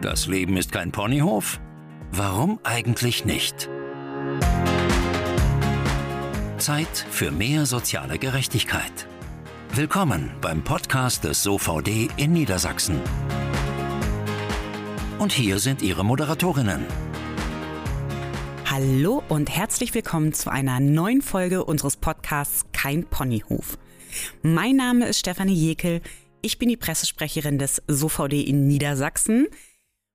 Das Leben ist kein Ponyhof? Warum eigentlich nicht? Zeit für mehr soziale Gerechtigkeit. Willkommen beim Podcast des SOVD in Niedersachsen. Und hier sind Ihre Moderatorinnen. Hallo und herzlich willkommen zu einer neuen Folge unseres Podcasts Kein Ponyhof. Mein Name ist Stefanie Jekel. Ich bin die Pressesprecherin des SOVD in Niedersachsen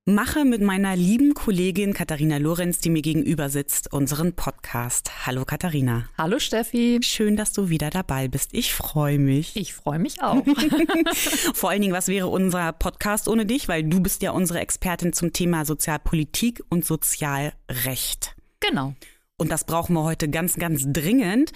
mache mit meiner lieben Kollegin Katharina Lorenz, die mir gegenüber sitzt, unseren Podcast. Hallo Katharina. Hallo Steffi. Schön, dass du wieder dabei bist. Ich freue mich. Ich freue mich auch. Vor allen Dingen, was wäre unser Podcast ohne dich? Weil du bist ja unsere Expertin zum Thema Sozialpolitik und Sozialrecht. Genau. Und das brauchen wir heute ganz, ganz dringend,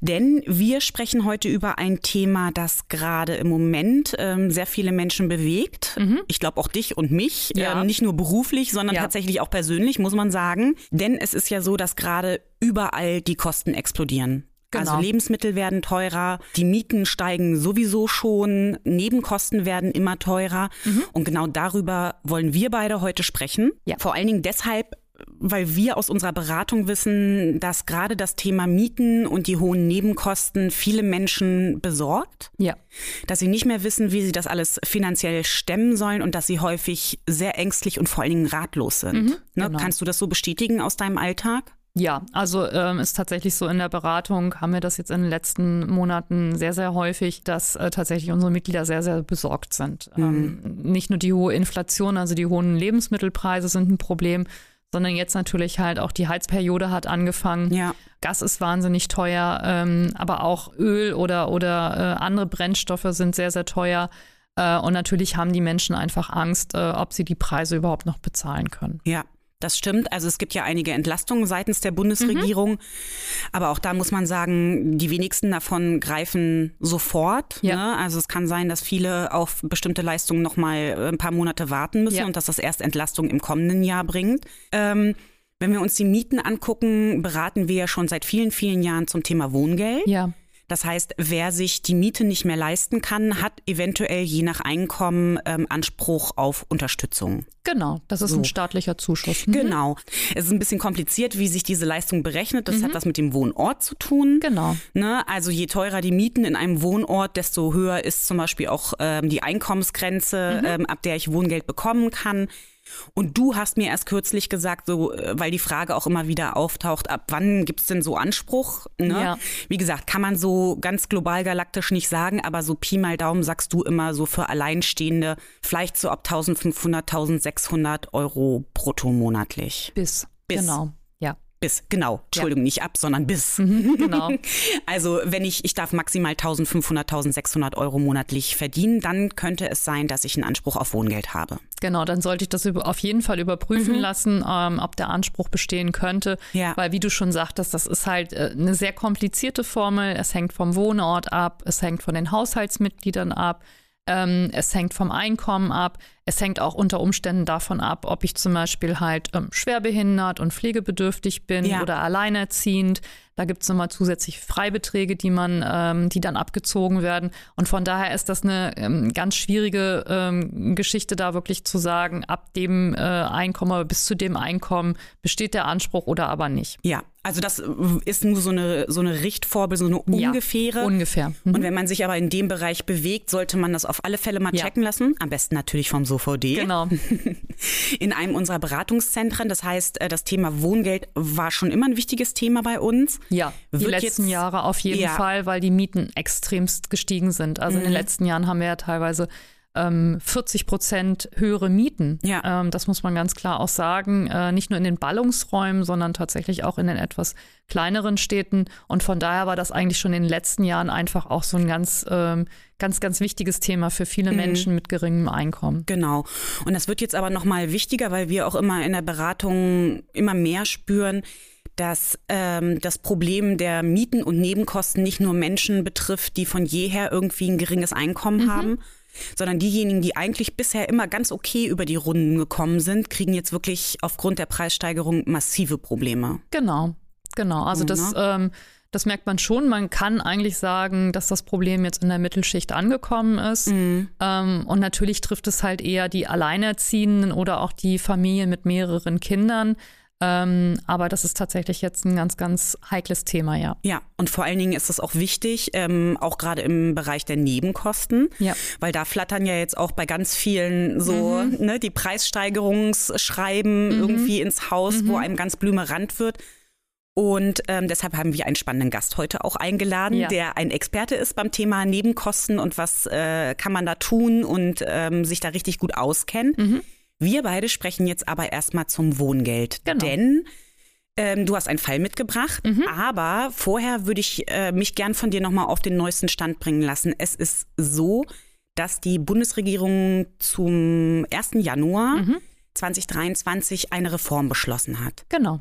denn wir sprechen heute über ein Thema, das gerade im Moment ähm, sehr viele Menschen bewegt. Mhm. Ich glaube auch dich und mich, ja. ähm, nicht nur beruflich, sondern ja. tatsächlich auch persönlich, muss man sagen. Denn es ist ja so, dass gerade überall die Kosten explodieren. Genau. Also Lebensmittel werden teurer, die Mieten steigen sowieso schon, Nebenkosten werden immer teurer. Mhm. Und genau darüber wollen wir beide heute sprechen. Ja. Vor allen Dingen deshalb, weil wir aus unserer Beratung wissen, dass gerade das Thema Mieten und die hohen Nebenkosten viele Menschen besorgt. Ja. Dass sie nicht mehr wissen, wie sie das alles finanziell stemmen sollen und dass sie häufig sehr ängstlich und vor allen Dingen ratlos sind. Mhm, ne? genau. Kannst du das so bestätigen aus deinem Alltag? Ja, also ähm, ist tatsächlich so in der Beratung haben wir das jetzt in den letzten Monaten sehr, sehr häufig, dass äh, tatsächlich unsere Mitglieder sehr, sehr besorgt sind. Mhm. Ähm, nicht nur die hohe Inflation, also die hohen Lebensmittelpreise sind ein Problem, sondern jetzt natürlich halt auch die Heizperiode hat angefangen. Ja. Gas ist wahnsinnig teuer, ähm, aber auch Öl oder, oder äh, andere Brennstoffe sind sehr, sehr teuer. Äh, und natürlich haben die Menschen einfach Angst, äh, ob sie die Preise überhaupt noch bezahlen können. Ja. Das stimmt. Also es gibt ja einige Entlastungen seitens der Bundesregierung. Mhm. Aber auch da muss man sagen, die wenigsten davon greifen sofort. Ja. Ne? Also es kann sein, dass viele auf bestimmte Leistungen noch mal äh, ein paar Monate warten müssen ja. und dass das erst Entlastung im kommenden Jahr bringt. Ähm, wenn wir uns die Mieten angucken, beraten wir ja schon seit vielen, vielen Jahren zum Thema Wohngeld. Ja. Das heißt, wer sich die Miete nicht mehr leisten kann, hat eventuell je nach Einkommen ähm, Anspruch auf Unterstützung. Genau, das ist so. ein staatlicher Zuschuss. Mhm. Genau. Es ist ein bisschen kompliziert, wie sich diese Leistung berechnet. Das mhm. hat was mit dem Wohnort zu tun. Genau. Ne? Also je teurer die Mieten in einem Wohnort, desto höher ist zum Beispiel auch ähm, die Einkommensgrenze, mhm. ähm, ab der ich Wohngeld bekommen kann. Und du hast mir erst kürzlich gesagt, so, äh, weil die Frage auch immer wieder auftaucht, ab wann gibt's denn so Anspruch? Ne? Ja. Wie gesagt, kann man so ganz global galaktisch nicht sagen, aber so Pi mal Daumen sagst du immer so für Alleinstehende vielleicht so ab 1500, 1600 Euro brutto monatlich. Bis. Bis. Genau. Bis, genau. Entschuldigung, ja. nicht ab, sondern bis. Genau. Also wenn ich, ich darf maximal 1500, 1600 Euro monatlich verdienen, dann könnte es sein, dass ich einen Anspruch auf Wohngeld habe. Genau, dann sollte ich das auf jeden Fall überprüfen mhm. lassen, ähm, ob der Anspruch bestehen könnte. Ja. Weil wie du schon sagtest, das ist halt äh, eine sehr komplizierte Formel. Es hängt vom Wohnort ab, es hängt von den Haushaltsmitgliedern ab. Ähm, es hängt vom Einkommen ab. Es hängt auch unter Umständen davon ab, ob ich zum Beispiel halt ähm, schwerbehindert und pflegebedürftig bin ja. oder alleinerziehend. Da gibt es nochmal zusätzlich Freibeträge, die man, ähm, die dann abgezogen werden. Und von daher ist das eine ähm, ganz schwierige ähm, Geschichte, da wirklich zu sagen, ab dem äh, Einkommen bis zu dem Einkommen besteht der Anspruch oder aber nicht. Ja, also das ist nur so eine, so eine Richtformel, so eine ungefähre. Ja, ungefähr. Mhm. Und wenn man sich aber in dem Bereich bewegt, sollte man das auf alle Fälle mal ja. checken lassen. Am besten natürlich vom SOVD. Genau. In einem unserer Beratungszentren. Das heißt, äh, das Thema Wohngeld war schon immer ein wichtiges Thema bei uns. Ja, die letzten jetzt, Jahre auf jeden ja. Fall, weil die Mieten extremst gestiegen sind. Also mhm. in den mhm. letzten Jahren haben wir ja teilweise ähm, 40 Prozent höhere Mieten. Ja. Ähm, das muss man ganz klar auch sagen. Äh, nicht nur in den Ballungsräumen, sondern tatsächlich auch in den etwas kleineren Städten. Und von daher war das eigentlich schon in den letzten Jahren einfach auch so ein ganz, ähm, ganz, ganz wichtiges Thema für viele mhm. Menschen mit geringem Einkommen. Genau. Und das wird jetzt aber noch mal wichtiger, weil wir auch immer in der Beratung immer mehr spüren, dass ähm, das Problem der Mieten und Nebenkosten nicht nur Menschen betrifft, die von jeher irgendwie ein geringes Einkommen mhm. haben, sondern diejenigen, die eigentlich bisher immer ganz okay über die Runden gekommen sind, kriegen jetzt wirklich aufgrund der Preissteigerung massive Probleme. Genau, genau. Also das, ne? ähm, das merkt man schon. Man kann eigentlich sagen, dass das Problem jetzt in der Mittelschicht angekommen ist. Mhm. Ähm, und natürlich trifft es halt eher die Alleinerziehenden oder auch die Familien mit mehreren Kindern. Ähm, aber das ist tatsächlich jetzt ein ganz, ganz heikles Thema, ja. Ja, und vor allen Dingen ist es auch wichtig, ähm, auch gerade im Bereich der Nebenkosten, ja. weil da flattern ja jetzt auch bei ganz vielen so mhm. ne, die Preissteigerungsschreiben mhm. irgendwie ins Haus, mhm. wo einem ganz blümerant wird. Und ähm, deshalb haben wir einen spannenden Gast heute auch eingeladen, ja. der ein Experte ist beim Thema Nebenkosten und was äh, kann man da tun und ähm, sich da richtig gut auskennt. Wir beide sprechen jetzt aber erstmal zum Wohngeld. Genau. Denn ähm, du hast einen Fall mitgebracht, mhm. aber vorher würde ich äh, mich gern von dir nochmal auf den neuesten Stand bringen lassen. Es ist so, dass die Bundesregierung zum 1. Januar mhm. 2023 eine Reform beschlossen hat. Genau.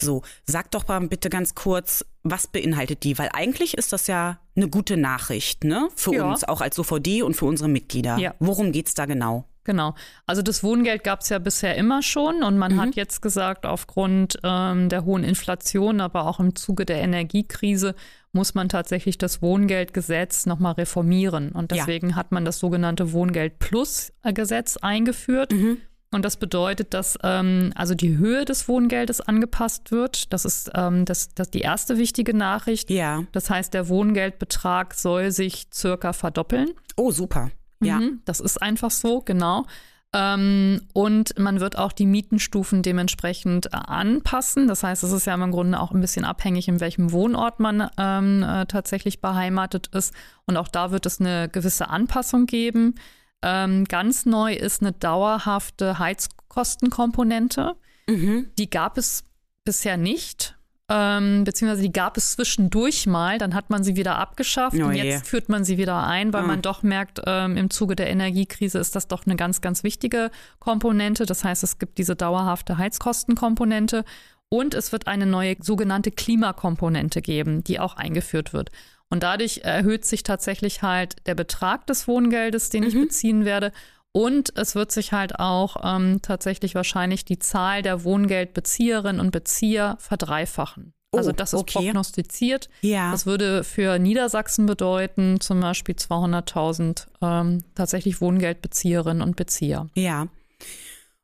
So, sag doch mal bitte ganz kurz, was beinhaltet die? Weil eigentlich ist das ja eine gute Nachricht, ne? Für ja. uns, auch als OVD und für unsere Mitglieder. Ja. Worum geht's da genau? Genau. Also das Wohngeld gab es ja bisher immer schon und man mhm. hat jetzt gesagt, aufgrund ähm, der hohen Inflation, aber auch im Zuge der Energiekrise muss man tatsächlich das Wohngeldgesetz nochmal reformieren. Und deswegen ja. hat man das sogenannte Wohngeld Plus Gesetz eingeführt. Mhm. Und das bedeutet, dass ähm, also die Höhe des Wohngeldes angepasst wird. Das ist ähm, das, das die erste wichtige Nachricht. Ja. Das heißt, der Wohngeldbetrag soll sich circa verdoppeln. Oh, super. Ja. Mhm, das ist einfach so, genau. Ähm, und man wird auch die Mietenstufen dementsprechend äh, anpassen. Das heißt, es ist ja im Grunde auch ein bisschen abhängig, in welchem Wohnort man ähm, äh, tatsächlich beheimatet ist. Und auch da wird es eine gewisse Anpassung geben. Ähm, ganz neu ist eine dauerhafte Heizkostenkomponente. Mhm. Die gab es bisher nicht. Ähm, beziehungsweise die gab es zwischendurch mal, dann hat man sie wieder abgeschafft oh und jetzt führt man sie wieder ein, weil oh. man doch merkt, ähm, im Zuge der Energiekrise ist das doch eine ganz, ganz wichtige Komponente. Das heißt, es gibt diese dauerhafte Heizkostenkomponente und es wird eine neue sogenannte Klimakomponente geben, die auch eingeführt wird. Und dadurch erhöht sich tatsächlich halt der Betrag des Wohngeldes, den mhm. ich beziehen werde. Und es wird sich halt auch ähm, tatsächlich wahrscheinlich die Zahl der Wohngeldbezieherinnen und Bezieher verdreifachen. Oh, also das ist okay. prognostiziert. Ja. Das würde für Niedersachsen bedeuten, zum Beispiel 200.000 ähm, tatsächlich Wohngeldbezieherinnen und Bezieher. Ja.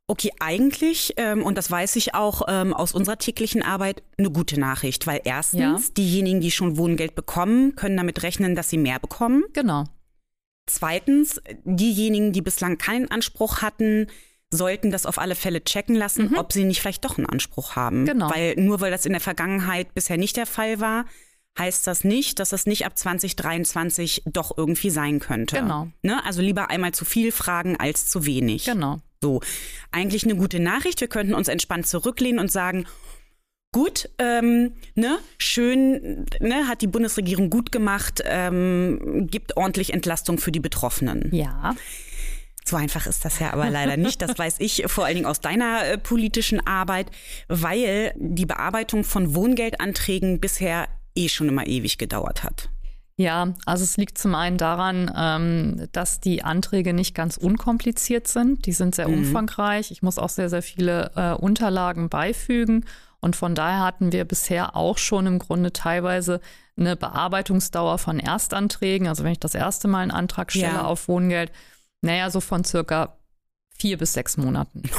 Okay, eigentlich, ähm, und das weiß ich auch ähm, aus unserer täglichen Arbeit, eine gute Nachricht, weil erstens, ja. diejenigen, die schon Wohngeld bekommen, können damit rechnen, dass sie mehr bekommen. Genau. Zweitens, diejenigen, die bislang keinen Anspruch hatten, sollten das auf alle Fälle checken lassen, mhm. ob sie nicht vielleicht doch einen Anspruch haben. Genau. Weil nur weil das in der Vergangenheit bisher nicht der Fall war, heißt das nicht, dass das nicht ab 2023 doch irgendwie sein könnte. Genau. Ne? Also lieber einmal zu viel fragen als zu wenig. Genau. So, eigentlich eine gute Nachricht. Wir könnten uns entspannt zurücklehnen und sagen, gut, ähm, ne, schön, ne, hat die Bundesregierung gut gemacht, ähm, gibt ordentlich Entlastung für die Betroffenen. Ja. So einfach ist das ja aber leider nicht. Das weiß ich vor allen Dingen aus deiner äh, politischen Arbeit, weil die Bearbeitung von Wohngeldanträgen bisher eh schon immer ewig gedauert hat. Ja, also es liegt zum einen daran, ähm, dass die Anträge nicht ganz unkompliziert sind. Die sind sehr mhm. umfangreich. Ich muss auch sehr, sehr viele äh, Unterlagen beifügen. Und von daher hatten wir bisher auch schon im Grunde teilweise eine Bearbeitungsdauer von Erstanträgen. Also wenn ich das erste Mal einen Antrag stelle ja. auf Wohngeld, naja, so von circa vier bis sechs Monaten.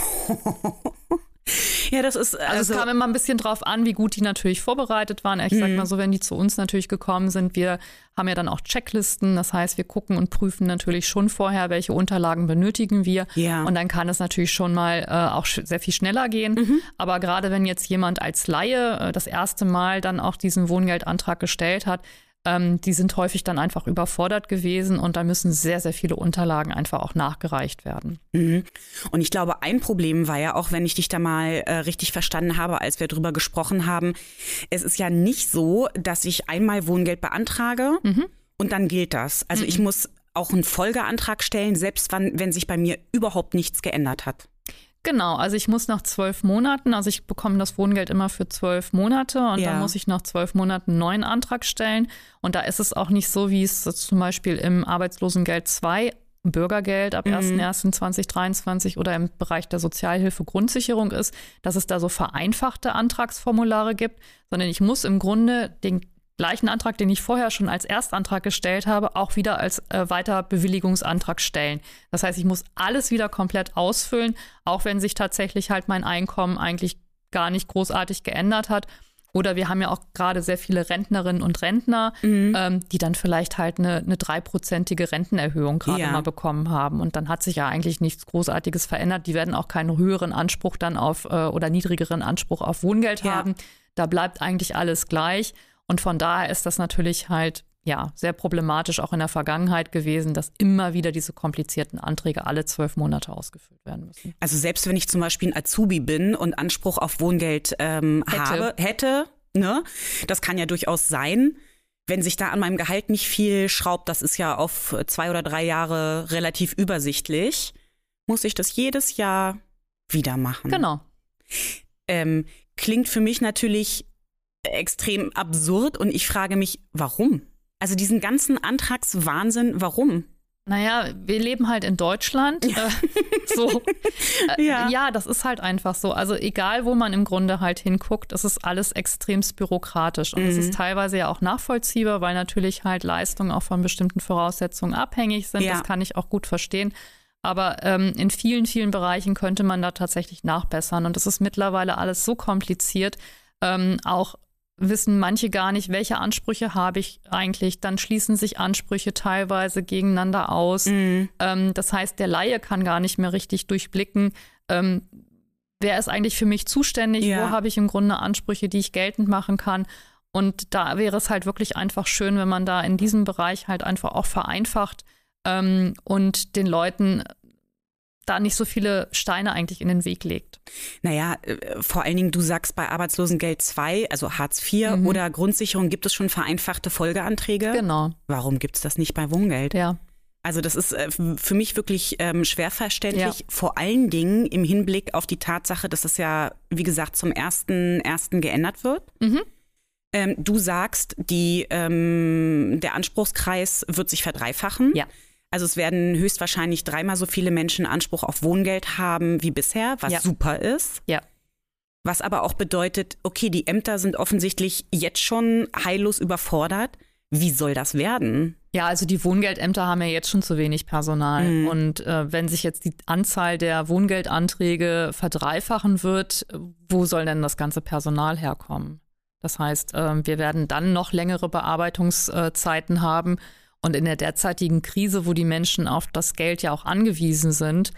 Ja, das ist. Also, also, es kam immer ein bisschen drauf an, wie gut die natürlich vorbereitet waren. Ich sag mhm. mal so, wenn die zu uns natürlich gekommen sind, wir haben ja dann auch Checklisten. Das heißt, wir gucken und prüfen natürlich schon vorher, welche Unterlagen benötigen wir. Ja. Und dann kann es natürlich schon mal äh, auch sehr viel schneller gehen. Mhm. Aber gerade wenn jetzt jemand als Laie äh, das erste Mal dann auch diesen Wohngeldantrag gestellt hat, ähm, die sind häufig dann einfach überfordert gewesen und da müssen sehr, sehr viele Unterlagen einfach auch nachgereicht werden. Mhm. Und ich glaube, ein Problem war ja auch, wenn ich dich da mal äh, richtig verstanden habe, als wir drüber gesprochen haben, es ist ja nicht so, dass ich einmal Wohngeld beantrage mhm. und dann gilt das. Also mhm. ich muss auch einen Folgeantrag stellen, selbst wann, wenn sich bei mir überhaupt nichts geändert hat. Genau, also ich muss nach zwölf Monaten, also ich bekomme das Wohngeld immer für zwölf Monate und ja. dann muss ich nach zwölf Monaten einen neuen Antrag stellen. Und da ist es auch nicht so, wie es zum Beispiel im Arbeitslosengeld 2 Bürgergeld ab mhm. 01.01.2023 oder im Bereich der Sozialhilfe Grundsicherung ist, dass es da so vereinfachte Antragsformulare gibt, sondern ich muss im Grunde den gleichen Antrag, den ich vorher schon als Erstantrag gestellt habe, auch wieder als äh, Weiterbewilligungsantrag stellen. Das heißt, ich muss alles wieder komplett ausfüllen, auch wenn sich tatsächlich halt mein Einkommen eigentlich gar nicht großartig geändert hat. Oder wir haben ja auch gerade sehr viele Rentnerinnen und Rentner, mhm. ähm, die dann vielleicht halt eine, eine dreiprozentige Rentenerhöhung gerade ja. mal bekommen haben. Und dann hat sich ja eigentlich nichts Großartiges verändert. Die werden auch keinen höheren Anspruch dann auf äh, oder niedrigeren Anspruch auf Wohngeld ja. haben. Da bleibt eigentlich alles gleich. Und von daher ist das natürlich halt ja sehr problematisch auch in der Vergangenheit gewesen, dass immer wieder diese komplizierten Anträge alle zwölf Monate ausgefüllt werden müssen. Also selbst wenn ich zum Beispiel ein Azubi bin und Anspruch auf Wohngeld ähm, hätte. habe, hätte, ne, das kann ja durchaus sein. Wenn sich da an meinem Gehalt nicht viel schraubt, das ist ja auf zwei oder drei Jahre relativ übersichtlich, muss ich das jedes Jahr wieder machen. Genau. Ähm, klingt für mich natürlich extrem absurd und ich frage mich, warum? Also diesen ganzen Antragswahnsinn, warum? Naja, wir leben halt in Deutschland. Ja. Äh, so. Äh, ja. ja, das ist halt einfach so. Also egal, wo man im Grunde halt hinguckt, es ist alles extremst bürokratisch. Und es mhm. ist teilweise ja auch nachvollziehbar, weil natürlich halt Leistungen auch von bestimmten Voraussetzungen abhängig sind. Ja. Das kann ich auch gut verstehen. Aber ähm, in vielen, vielen Bereichen könnte man da tatsächlich nachbessern. Und es ist mittlerweile alles so kompliziert. Ähm, auch wissen manche gar nicht, welche Ansprüche habe ich eigentlich. Dann schließen sich Ansprüche teilweise gegeneinander aus. Mhm. Ähm, das heißt, der Laie kann gar nicht mehr richtig durchblicken, ähm, wer ist eigentlich für mich zuständig, ja. wo habe ich im Grunde Ansprüche, die ich geltend machen kann. Und da wäre es halt wirklich einfach schön, wenn man da in diesem Bereich halt einfach auch vereinfacht ähm, und den Leuten da nicht so viele Steine eigentlich in den Weg legt. Naja, äh, vor allen Dingen, du sagst bei Arbeitslosengeld 2, also Hartz IV mhm. oder Grundsicherung, gibt es schon vereinfachte Folgeanträge? Genau. Warum gibt es das nicht bei Wohngeld? Ja. Also das ist äh, für mich wirklich ähm, schwer verständlich, ja. vor allen Dingen im Hinblick auf die Tatsache, dass es ja, wie gesagt, zum ersten ersten geändert wird. Mhm. Ähm, du sagst, die, ähm, der Anspruchskreis wird sich verdreifachen. Ja. Also es werden höchstwahrscheinlich dreimal so viele Menschen Anspruch auf Wohngeld haben wie bisher, was ja. super ist. Ja. Was aber auch bedeutet, okay, die Ämter sind offensichtlich jetzt schon heillos überfordert. Wie soll das werden? Ja, also die Wohngeldämter haben ja jetzt schon zu wenig Personal. Mhm. Und äh, wenn sich jetzt die Anzahl der Wohngeldanträge verdreifachen wird, wo soll denn das ganze Personal herkommen? Das heißt, äh, wir werden dann noch längere Bearbeitungszeiten haben. Und in der derzeitigen Krise, wo die Menschen auf das Geld ja auch angewiesen sind,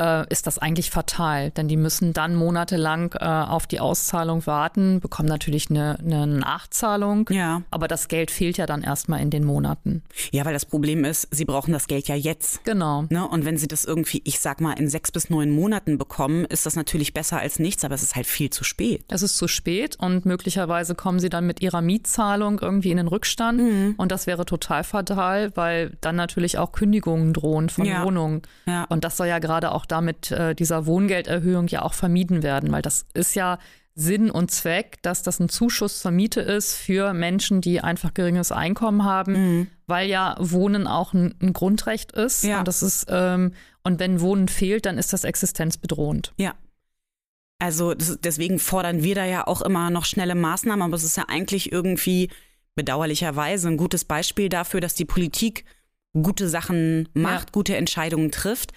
äh, ist das eigentlich fatal, denn die müssen dann monatelang äh, auf die Auszahlung warten, bekommen natürlich eine, eine Nachzahlung, ja. aber das Geld fehlt ja dann erstmal in den Monaten. Ja, weil das Problem ist, sie brauchen das Geld ja jetzt. Genau. Ne? Und wenn sie das irgendwie, ich sag mal, in sechs bis neun Monaten bekommen, ist das natürlich besser als nichts, aber es ist halt viel zu spät. Es ist zu spät und möglicherweise kommen sie dann mit ihrer Mietzahlung irgendwie in den Rückstand mhm. und das wäre total fatal, weil dann natürlich auch Kündigungen drohen von ja. Wohnungen. Ja. Und das soll ja gerade auch damit äh, dieser Wohngelderhöhung ja auch vermieden werden, weil das ist ja Sinn und Zweck, dass das ein Zuschuss zur Miete ist für Menschen, die einfach geringes Einkommen haben, mhm. weil ja Wohnen auch ein, ein Grundrecht ist. Ja. Und das ist ähm, und wenn Wohnen fehlt, dann ist das existenzbedrohend. Ja. Also das, deswegen fordern wir da ja auch immer noch schnelle Maßnahmen, aber es ist ja eigentlich irgendwie bedauerlicherweise ein gutes Beispiel dafür, dass die Politik gute Sachen macht, ja. gute Entscheidungen trifft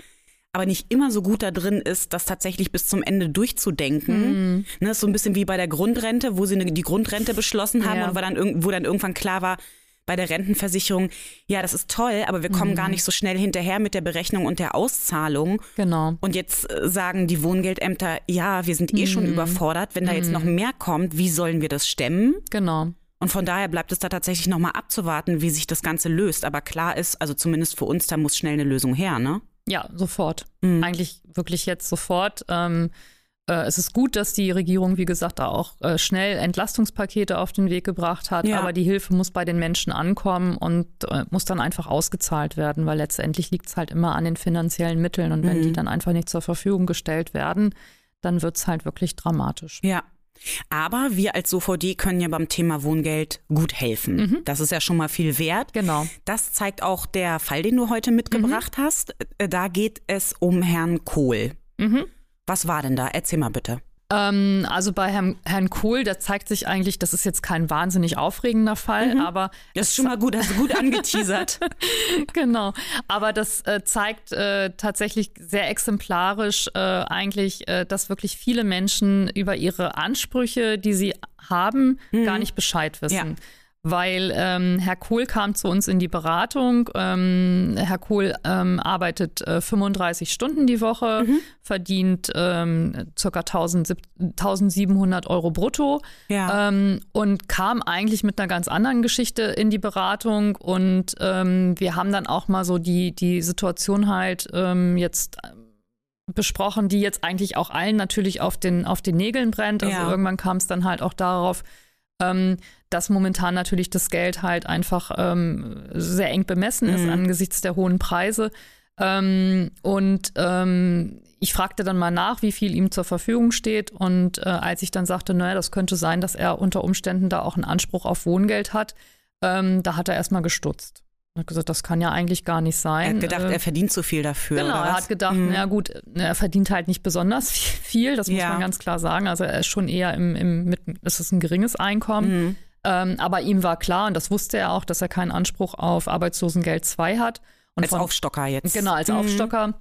aber nicht immer so gut da drin ist, das tatsächlich bis zum Ende durchzudenken. Mhm. Ne, ist so ein bisschen wie bei der Grundrente, wo sie ne, die Grundrente beschlossen haben ja. und wo dann, wo dann irgendwann klar war, bei der Rentenversicherung, ja, das ist toll, aber wir kommen mhm. gar nicht so schnell hinterher mit der Berechnung und der Auszahlung. Genau. Und jetzt äh, sagen die Wohngeldämter, ja, wir sind eh mhm. schon überfordert. Wenn da jetzt noch mhm. mehr kommt, wie sollen wir das stemmen? Genau. Und von daher bleibt es da tatsächlich nochmal abzuwarten, wie sich das Ganze löst. Aber klar ist, also zumindest für uns, da muss schnell eine Lösung her, ne? Ja, sofort. Mhm. Eigentlich wirklich jetzt sofort. Ähm, äh, es ist gut, dass die Regierung, wie gesagt, da auch äh, schnell Entlastungspakete auf den Weg gebracht hat, ja. aber die Hilfe muss bei den Menschen ankommen und äh, muss dann einfach ausgezahlt werden, weil letztendlich liegt es halt immer an den finanziellen Mitteln und wenn die mhm. dann einfach nicht zur Verfügung gestellt werden, dann wird es halt wirklich dramatisch. Ja, aber wir als SOVD können ja beim Thema Wohngeld gut helfen. Mhm. Das ist ja schon mal viel wert. Genau. Das zeigt auch der Fall, den du heute mitgebracht mhm. hast. Äh, da geht es um Herrn Kohl. Mhm. Was war denn da? Erzähl mal bitte. Ähm, also bei Herrn, Herrn Kohl, da zeigt sich eigentlich, das ist jetzt kein wahnsinnig aufregender Fall, mhm. aber. Das ist schon mal gut, hast du gut angeteasert. genau. Aber das äh, zeigt äh, tatsächlich sehr exemplarisch äh, eigentlich, äh, dass wirklich viele Menschen über ihre Ansprüche, die sie haben, mhm. gar nicht Bescheid wissen. Ja weil ähm, Herr Kohl kam zu uns in die Beratung. Ähm, Herr Kohl ähm, arbeitet äh, 35 Stunden die Woche, mhm. verdient ähm, ca. 1700 Euro brutto ja. ähm, und kam eigentlich mit einer ganz anderen Geschichte in die Beratung. Und ähm, wir haben dann auch mal so die, die Situation halt ähm, jetzt besprochen, die jetzt eigentlich auch allen natürlich auf den, auf den Nägeln brennt. Also ja. irgendwann kam es dann halt auch darauf, ähm, dass momentan natürlich das Geld halt einfach ähm, sehr eng bemessen ist mhm. angesichts der hohen Preise. Ähm, und ähm, ich fragte dann mal nach, wie viel ihm zur Verfügung steht. Und äh, als ich dann sagte, naja, das könnte sein, dass er unter Umständen da auch einen Anspruch auf Wohngeld hat, ähm, da hat er erstmal gestutzt. Er hat gesagt, das kann ja eigentlich gar nicht sein. Er hat gedacht, äh, er verdient zu viel dafür. Genau, er hat gedacht, mhm. na gut, er verdient halt nicht besonders viel, das muss ja. man ganz klar sagen. Also er ist schon eher im, im mit, es ist ein geringes Einkommen. Mhm. Ähm, aber ihm war klar, und das wusste er auch, dass er keinen Anspruch auf Arbeitslosengeld 2 hat. Und als von, Aufstocker jetzt. Genau, als mhm. Aufstocker.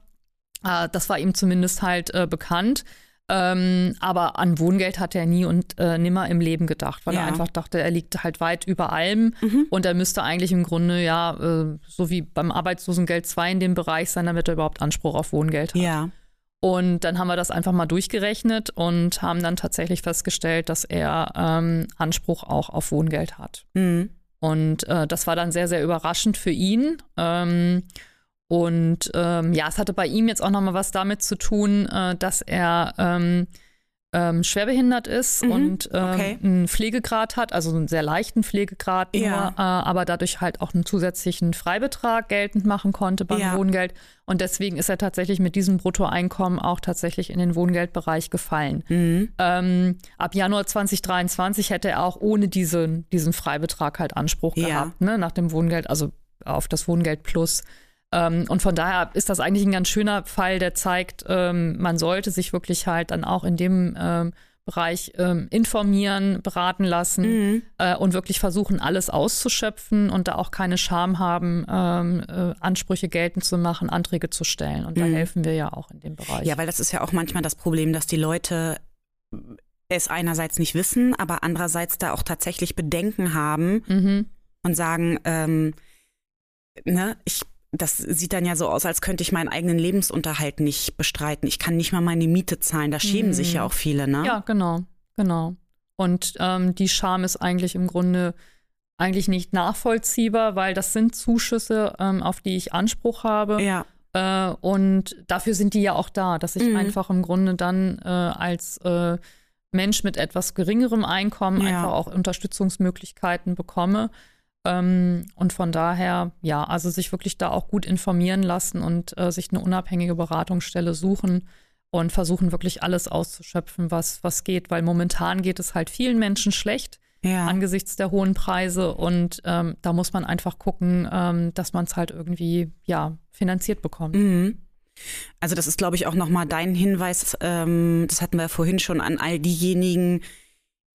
Äh, das war ihm zumindest halt äh, bekannt. Ähm, aber an Wohngeld hat er nie und äh, nimmer im Leben gedacht, weil ja. er einfach dachte, er liegt halt weit über allem mhm. und er müsste eigentlich im Grunde ja, äh, so wie beim Arbeitslosengeld 2 in dem Bereich sein, damit er überhaupt Anspruch auf Wohngeld hat. Ja. Und dann haben wir das einfach mal durchgerechnet und haben dann tatsächlich festgestellt, dass er ähm, Anspruch auch auf Wohngeld hat. Mhm. Und äh, das war dann sehr, sehr überraschend für ihn. Ähm, und ähm, ja, es hatte bei ihm jetzt auch nochmal was damit zu tun, äh, dass er ähm, ähm, schwerbehindert ist mhm, und ähm, okay. einen Pflegegrad hat, also einen sehr leichten Pflegegrad nur, ja. äh, aber dadurch halt auch einen zusätzlichen Freibetrag geltend machen konnte beim ja. Wohngeld. Und deswegen ist er tatsächlich mit diesem Bruttoeinkommen auch tatsächlich in den Wohngeldbereich gefallen. Mhm. Ähm, ab Januar 2023 hätte er auch ohne diesen, diesen Freibetrag halt Anspruch ja. gehabt, ne, nach dem Wohngeld, also auf das Wohngeld Plus. Ähm, und von daher ist das eigentlich ein ganz schöner Fall, der zeigt, ähm, man sollte sich wirklich halt dann auch in dem ähm, Bereich ähm, informieren, beraten lassen mhm. äh, und wirklich versuchen, alles auszuschöpfen und da auch keine Scham haben, ähm, äh, Ansprüche geltend zu machen, Anträge zu stellen. Und da mhm. helfen wir ja auch in dem Bereich. Ja, weil das ist ja auch manchmal das Problem, dass die Leute es einerseits nicht wissen, aber andererseits da auch tatsächlich Bedenken haben mhm. und sagen, ähm, ne, ich das sieht dann ja so aus, als könnte ich meinen eigenen Lebensunterhalt nicht bestreiten. Ich kann nicht mal meine Miete zahlen. Da schämen mhm. sich ja auch viele, ne? Ja, genau, genau. Und ähm, die Scham ist eigentlich im Grunde eigentlich nicht nachvollziehbar, weil das sind Zuschüsse, ähm, auf die ich Anspruch habe. Ja. Äh, und dafür sind die ja auch da, dass ich mhm. einfach im Grunde dann äh, als äh, Mensch mit etwas geringerem Einkommen ja. einfach auch Unterstützungsmöglichkeiten bekomme. Ähm, und von daher, ja, also sich wirklich da auch gut informieren lassen und äh, sich eine unabhängige Beratungsstelle suchen und versuchen wirklich alles auszuschöpfen, was, was geht, weil momentan geht es halt vielen Menschen schlecht. Ja. angesichts der hohen Preise. Und ähm, da muss man einfach gucken, ähm, dass man es halt irgendwie ja finanziert bekommt. Mhm. Also das ist, glaube ich, auch nochmal dein Hinweis. Ähm, das hatten wir vorhin schon an all diejenigen,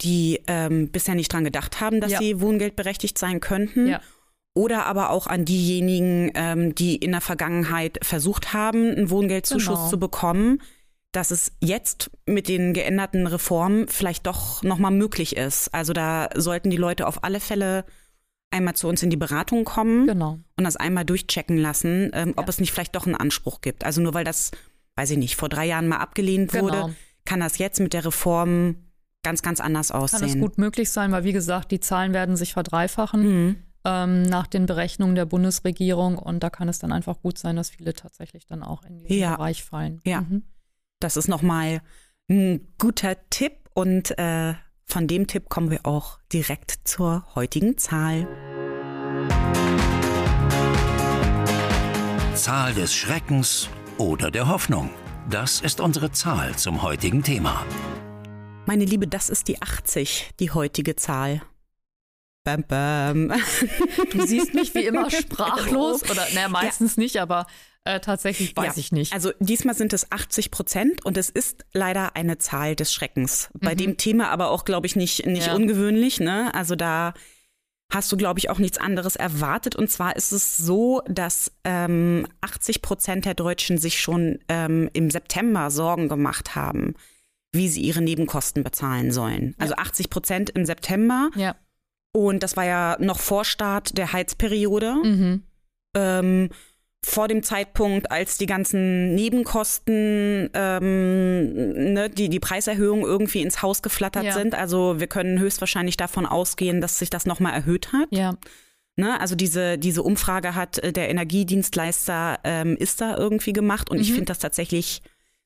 die ähm, bisher nicht dran gedacht haben, dass ja. sie wohngeldberechtigt sein könnten. Ja. Oder aber auch an diejenigen, ähm, die in der Vergangenheit versucht haben, einen Wohngeldzuschuss genau. zu bekommen, dass es jetzt mit den geänderten Reformen vielleicht doch nochmal möglich ist. Also da sollten die Leute auf alle Fälle einmal zu uns in die Beratung kommen genau. und das einmal durchchecken lassen, ähm, ob es nicht vielleicht doch einen Anspruch gibt. Also nur weil das, weiß ich nicht, vor drei Jahren mal abgelehnt wurde, genau. kann das jetzt mit der Reform ganz, ganz anders aussehen. Kann es gut möglich sein, weil wie gesagt, die Zahlen werden sich verdreifachen mhm. ähm, nach den Berechnungen der Bundesregierung und da kann es dann einfach gut sein, dass viele tatsächlich dann auch in diesen ja. Bereich fallen. Ja, mhm. das ist nochmal ein guter Tipp und äh, von dem Tipp kommen wir auch direkt zur heutigen Zahl. Zahl des Schreckens oder der Hoffnung. Das ist unsere Zahl zum heutigen Thema. Meine Liebe, das ist die 80, die heutige Zahl. Bam, bam. Du siehst mich wie immer sprachlos oder naja, meistens ja. nicht, aber Äh, tatsächlich weiß ja, ich nicht. Also diesmal sind es 80 Prozent und es ist leider eine Zahl des Schreckens. Bei mhm. dem Thema aber auch, glaube ich, nicht, nicht ja. ungewöhnlich. Ne? Also da hast du, glaube ich, auch nichts anderes erwartet. Und zwar ist es so, dass ähm, 80 Prozent der Deutschen sich schon ähm, im September Sorgen gemacht haben, wie sie ihre Nebenkosten bezahlen sollen. Also 80 Prozent im September. Ja. Und das war ja noch vor Start der Heizperiode. Mhm. Ähm, vor dem Zeitpunkt, als die ganzen Nebenkosten, ähm, ne, die, die Preiserhöhung irgendwie ins Haus geflattert ja. sind. Also wir können höchstwahrscheinlich davon ausgehen, dass sich das nochmal erhöht hat. Ja. Ne, also diese, diese Umfrage hat äh, der Energiedienstleister ähm, ist da irgendwie gemacht und mhm. ich finde das tatsächlich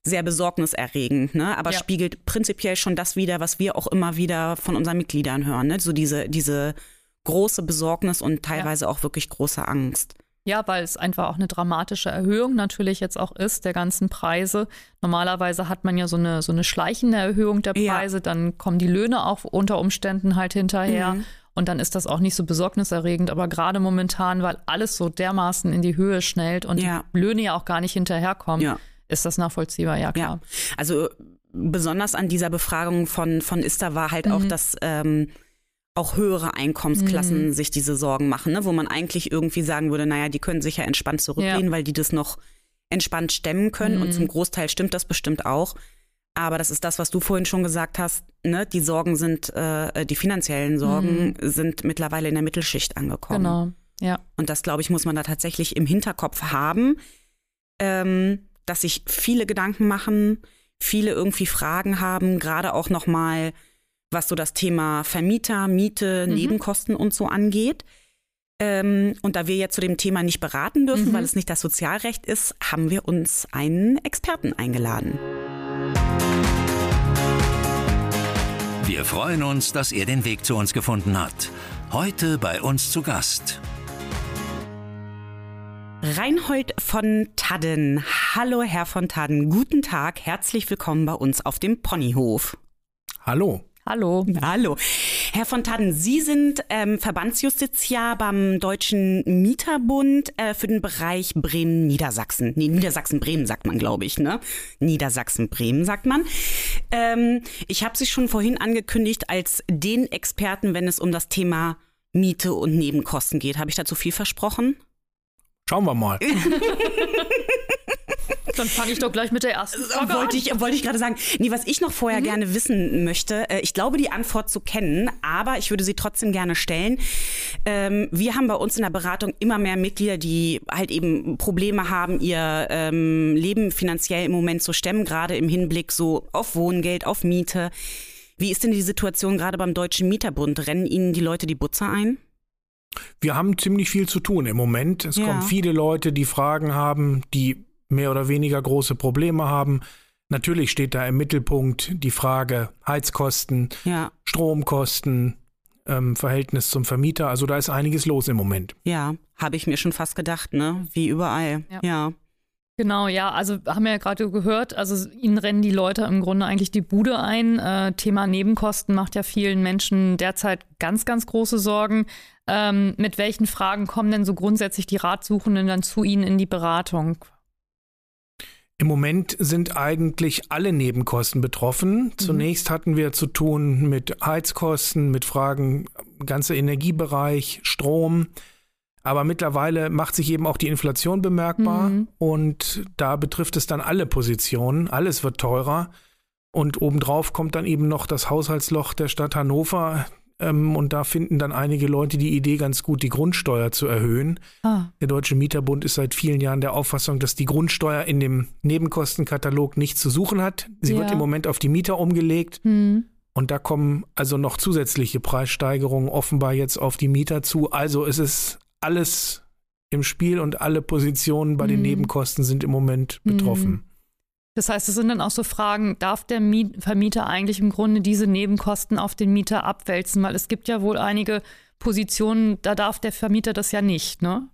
sehr besorgniserregend, ne? aber ja. spiegelt prinzipiell schon das wieder, was wir auch immer wieder von unseren Mitgliedern hören. Ne? So diese, diese große Besorgnis und teilweise ja. auch wirklich große Angst. Ja, weil es einfach auch eine dramatische Erhöhung natürlich jetzt auch ist, der ganzen Preise. Normalerweise hat man ja so eine, so eine schleichende Erhöhung der Preise, ja. dann kommen die Löhne auch unter Umständen halt hinterher. Mhm. Und dann ist das auch nicht so besorgniserregend. Aber gerade momentan, weil alles so dermaßen in die Höhe schnellt und ja. die Löhne ja auch gar nicht hinterherkommen, ja. Ist das nachvollziehbar, ja klar. Ja. Also besonders an dieser Befragung von, von Ista war halt mhm. auch, dass ähm, auch höhere Einkommensklassen mhm. sich diese Sorgen machen, ne? wo man eigentlich irgendwie sagen würde, naja, die können sich ja entspannt zurücklehnen, ja. weil die das noch entspannt stemmen können. Mhm. Und zum Großteil stimmt das bestimmt auch. Aber das ist das, was du vorhin schon gesagt hast. Ne? Die Sorgen sind, äh, die finanziellen Sorgen mhm. sind mittlerweile in der Mittelschicht angekommen. Genau, ja. Und das, glaube ich, muss man da tatsächlich im Hinterkopf haben, ähm, dass sich viele Gedanken machen, viele irgendwie Fragen haben, gerade auch nochmal mal was so das Thema Vermieter, Miete, mhm. Nebenkosten und so angeht. Ähm, und da wir jetzt zu dem Thema nicht beraten dürfen, mhm. weil es nicht das Sozialrecht ist, haben wir uns einen Experten eingeladen. Wir freuen uns, dass er den Weg zu uns gefunden hat. Heute bei uns zu Gast. Reinhold von Tadden. Hallo, Herr von Tadden. Guten Tag. Herzlich willkommen bei uns auf dem Ponyhof. Hallo. Hallo. Hallo. Herr von Tadden, Sie sind ähm, Verbandsjustiziar beim Deutschen Mieterbund äh, für den Bereich Bremen-Niedersachsen. Nee, Niedersachsen-Bremen sagt man, glaube ich, ne? Niedersachsen-Bremen sagt man. Ähm, ich habe Sie schon vorhin angekündigt als den Experten, wenn es um das Thema Miete und Nebenkosten geht. Habe ich dazu viel versprochen? Schauen wir mal. Dann fange ich doch gleich mit der ersten Frage wollte ich, Wollte ich gerade sagen. Nee, was ich noch vorher mhm. gerne wissen möchte, äh, ich glaube, die Antwort zu kennen, aber ich würde sie trotzdem gerne stellen. Ähm, wir haben bei uns in der Beratung immer mehr Mitglieder, die halt eben Probleme haben, ihr ähm, Leben finanziell im Moment zu stemmen, gerade im Hinblick so auf Wohngeld, auf Miete. Wie ist denn die Situation gerade beim Deutschen Mieterbund? Rennen Ihnen die Leute die Butze ein? Wir haben ziemlich viel zu tun im Moment. Es ja. kommen viele Leute, die Fragen haben, die mehr oder weniger große Probleme haben. Natürlich steht da im Mittelpunkt die Frage Heizkosten, ja. Stromkosten, ähm, Verhältnis zum Vermieter. Also da ist einiges los im Moment. Ja, habe ich mir schon fast gedacht, ne? Wie überall. ja. ja. Genau, ja, also haben wir ja gerade gehört, also ihnen rennen die Leute im Grunde eigentlich die Bude ein. Äh, Thema Nebenkosten macht ja vielen Menschen derzeit ganz, ganz große Sorgen. Ähm, mit welchen Fragen kommen denn so grundsätzlich die Ratsuchenden dann zu Ihnen in die Beratung? Im Moment sind eigentlich alle Nebenkosten betroffen. Mhm. Zunächst hatten wir zu tun mit Heizkosten, mit Fragen ganzer Energiebereich, Strom. Aber mittlerweile macht sich eben auch die Inflation bemerkbar mhm. und da betrifft es dann alle Positionen. Alles wird teurer. Und obendrauf kommt dann eben noch das Haushaltsloch der Stadt Hannover. Ähm, und da finden dann einige Leute die Idee ganz gut, die Grundsteuer zu erhöhen. Ah. Der Deutsche Mieterbund ist seit vielen Jahren der Auffassung, dass die Grundsteuer in dem Nebenkostenkatalog nichts zu suchen hat. Sie ja. wird im Moment auf die Mieter umgelegt. Mhm. Und da kommen also noch zusätzliche Preissteigerungen offenbar jetzt auf die Mieter zu. Also es ist alles im Spiel und alle Positionen bei den mhm. Nebenkosten sind im Moment betroffen. Mhm. Das heißt, es sind dann auch so Fragen, darf der Vermieter eigentlich im Grunde diese Nebenkosten auf den Mieter abwälzen? Weil es gibt ja wohl einige Positionen, da darf der Vermieter das ja nicht, ne?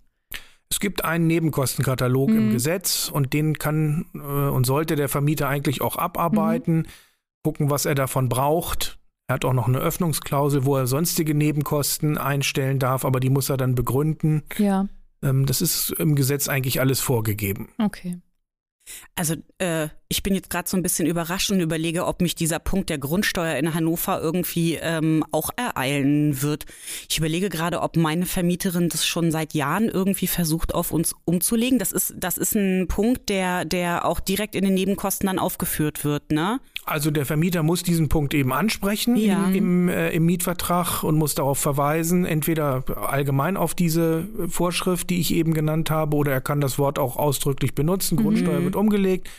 Es gibt einen Nebenkostenkatalog mhm. im Gesetz und den kann äh, und sollte der Vermieter eigentlich auch abarbeiten, mhm. gucken, was er davon braucht. Er hat auch noch eine Öffnungsklausel, wo er sonstige Nebenkosten einstellen darf, aber die muss er dann begründen. Ja. Ähm, das ist im Gesetz eigentlich alles vorgegeben. Okay. Also äh, ich bin jetzt gerade so ein bisschen überrascht und überlege, ob mich dieser Punkt der Grundsteuer in Hannover irgendwie ähm, auch ereilen wird. Ich überlege gerade, ob meine Vermieterin das schon seit Jahren irgendwie versucht, auf uns umzulegen. Das ist, das ist ein Punkt, der, der auch direkt in den Nebenkosten dann aufgeführt wird, ne? Also der Vermieter muss diesen Punkt eben ansprechen ja. im, im, äh, im, Mietvertrag und muss darauf verweisen, entweder allgemein auf diese Vorschrift, die ich eben genannt habe, oder er kann das Wort auch ausdrücklich benutzen. Mhm. Grundsteuer wird umgelegt.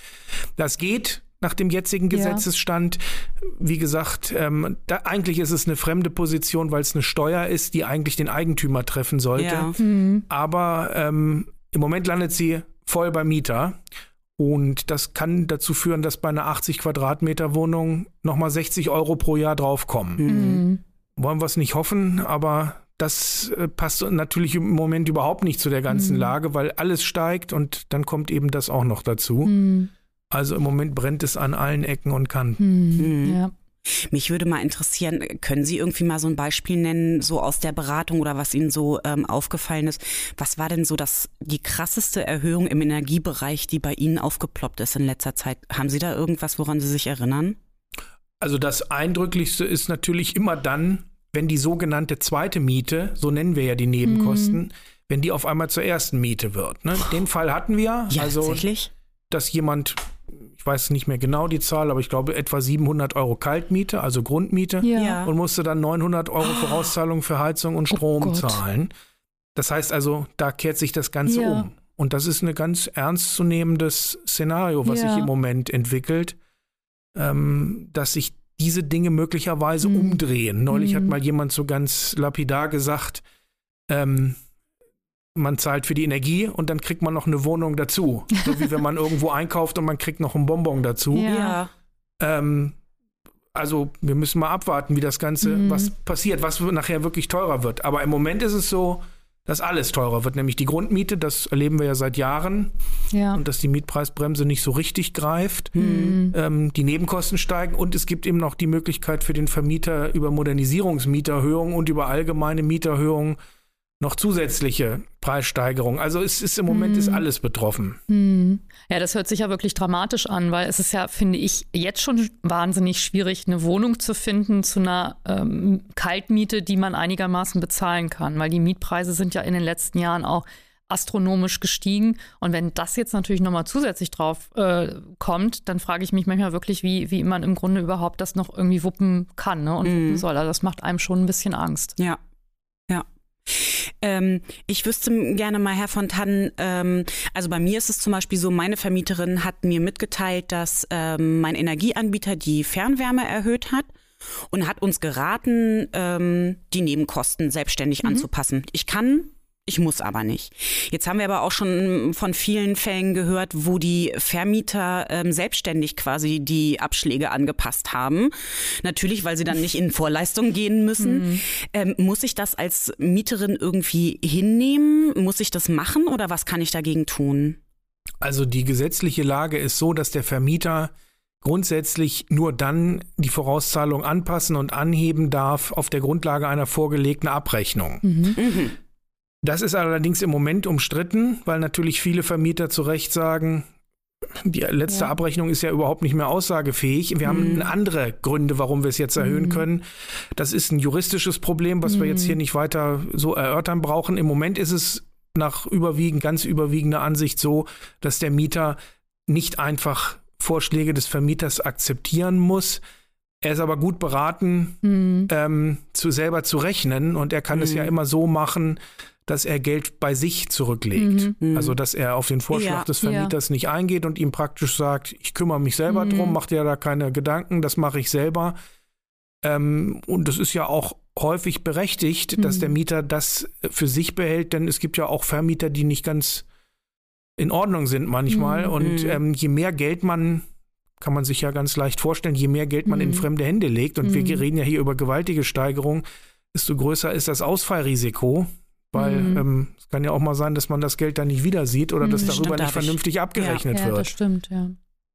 Das geht nach dem jetzigen Gesetzesstand. Ja. Wie gesagt, ähm, da, eigentlich ist es eine fremde Position, weil es eine Steuer ist, die eigentlich den Eigentümer treffen sollte. Ja. Mhm. Aber ähm, im Moment landet sie voll beim Mieter. Und das kann dazu führen, dass bei einer 80 Quadratmeter Wohnung nochmal 60 Euro pro Jahr draufkommen. Mhm. Wollen wir es nicht hoffen, aber das äh, passt natürlich im Moment überhaupt nicht zu der ganzen mhm. Lage, weil alles steigt und dann kommt eben das auch noch dazu. Mhm. Also im Moment brennt es an allen Ecken und Kanten. Mhm. Ja. Mich würde mal interessieren, können Sie irgendwie mal so ein Beispiel nennen, so aus der Beratung oder was Ihnen so ähm, aufgefallen ist? Was war denn so das, die krasseste Erhöhung im Energiebereich, die bei Ihnen aufgeploppt ist in letzter Zeit? Haben Sie da irgendwas, woran Sie sich erinnern? Also das Eindrücklichste ist natürlich immer dann, wenn die sogenannte zweite Miete, so nennen wir ja die Nebenkosten, mhm. wenn die auf einmal zur ersten Miete wird. Ne? Den Fall hatten wir. Ja, also, tatsächlich? Dass jemand ich weiß nicht mehr genau die Zahl, aber ich glaube etwa 700 Euro Kaltmiete, also Grundmiete, ja. und musste dann 900 Euro Vorauszahlung für Heizung und oh Strom oh zahlen. Das heißt also, da kehrt sich das Ganze ja. um. Und das ist ein ganz ernstzunehmendes Szenario, was ja. sich im Moment entwickelt, ähm, dass sich diese Dinge möglicherweise mhm. umdrehen. Neulich mhm. hat mal jemand so ganz lapidar gesagt, ähm, man zahlt für die Energie und dann kriegt man noch eine Wohnung dazu. So wie wenn man irgendwo einkauft und man kriegt noch ein Bonbon dazu. Ja. Ähm, also wir müssen mal abwarten, wie das Ganze, mhm. was passiert, was nachher wirklich teurer wird. Aber im Moment ist es so, dass alles teurer wird, nämlich die Grundmiete, das erleben wir ja seit Jahren. Ja. Und dass die Mietpreisbremse nicht so richtig greift. Mhm. Ähm, die Nebenkosten steigen und es gibt eben noch die Möglichkeit für den Vermieter über Modernisierungsmieterhöhungen und über allgemeine Mieterhöhungen noch zusätzliche Preissteigerungen. Also es ist im Moment hm. ist alles betroffen. Hm. Ja, das hört sich ja wirklich dramatisch an, weil es ist ja, finde ich, jetzt schon wahnsinnig schwierig, eine Wohnung zu finden zu einer ähm, Kaltmiete, die man einigermaßen bezahlen kann, weil die Mietpreise sind ja in den letzten Jahren auch astronomisch gestiegen. Und wenn das jetzt natürlich nochmal zusätzlich drauf äh, kommt, dann frage ich mich manchmal wirklich, wie, wie man im Grunde überhaupt das noch irgendwie wuppen kann ne, und mhm. wuppen soll. Also das macht einem schon ein bisschen Angst. Ja. Ähm, ich wüsste gerne mal, Herr Fontan, ähm, also bei mir ist es zum Beispiel so, meine Vermieterin hat mir mitgeteilt, dass ähm, mein Energieanbieter die Fernwärme erhöht hat und hat uns geraten, ähm, die Nebenkosten selbstständig mhm. anzupassen. Ich kann ich muss aber nicht. Jetzt haben wir aber auch schon von vielen Fällen gehört, wo die Vermieter ähm, selbstständig quasi die Abschläge angepasst haben. Natürlich, weil sie dann nicht in Vorleistung gehen müssen. Mhm. Ähm, muss ich das als Mieterin irgendwie hinnehmen? Muss ich das machen oder was kann ich dagegen tun? Also die gesetzliche Lage ist so, dass der Vermieter grundsätzlich nur dann die Vorauszahlung anpassen und anheben darf auf der Grundlage einer vorgelegten Abrechnung. Mhm. Mhm. Das ist allerdings im Moment umstritten, weil natürlich viele Vermieter zu Recht sagen, die letzte ja. Abrechnung ist ja überhaupt nicht mehr aussagefähig. Wir mhm. haben andere Gründe, warum wir es jetzt erhöhen mhm. können. Das ist ein juristisches Problem, was mhm. wir jetzt hier mhm. nicht weiter so erörtern brauchen. Im Moment ist es nach überwiegend, ganz überwiegender Ansicht so, dass der Mieter nicht einfach Vorschläge des Vermieters akzeptieren muss. Er ist aber gut beraten, mhm. ähm, zu selber zu rechnen und er kann es ja mhm. immer so machen, dass er Geld bei sich zurücklegt. Mhm. Also dass er auf den Vorschlag ja, des Vermieters ja. nicht eingeht und ihm praktisch sagt, ich kümmere mich selber mhm. drum, macht ja da keine Gedanken, das mache ich selber. Ähm, und das ist ja auch häufig berechtigt, mhm. dass der Mieter das für sich behält, denn es gibt ja auch Vermieter, die nicht ganz in Ordnung sind manchmal. Mhm. Und mhm. ähm, je mehr Geld man kann man sich ja ganz leicht vorstellen, je mehr Geld man in mhm. fremde Hände legt, und wir reden ja hier über gewaltige Steigerungen, desto größer ist das Ausfallrisiko. Weil mhm. ähm, es kann ja auch mal sein, dass man das Geld dann nicht wieder sieht oder mhm, dass darüber stimmt, nicht vernünftig ich. abgerechnet ja, wird. Ja, das stimmt, ja.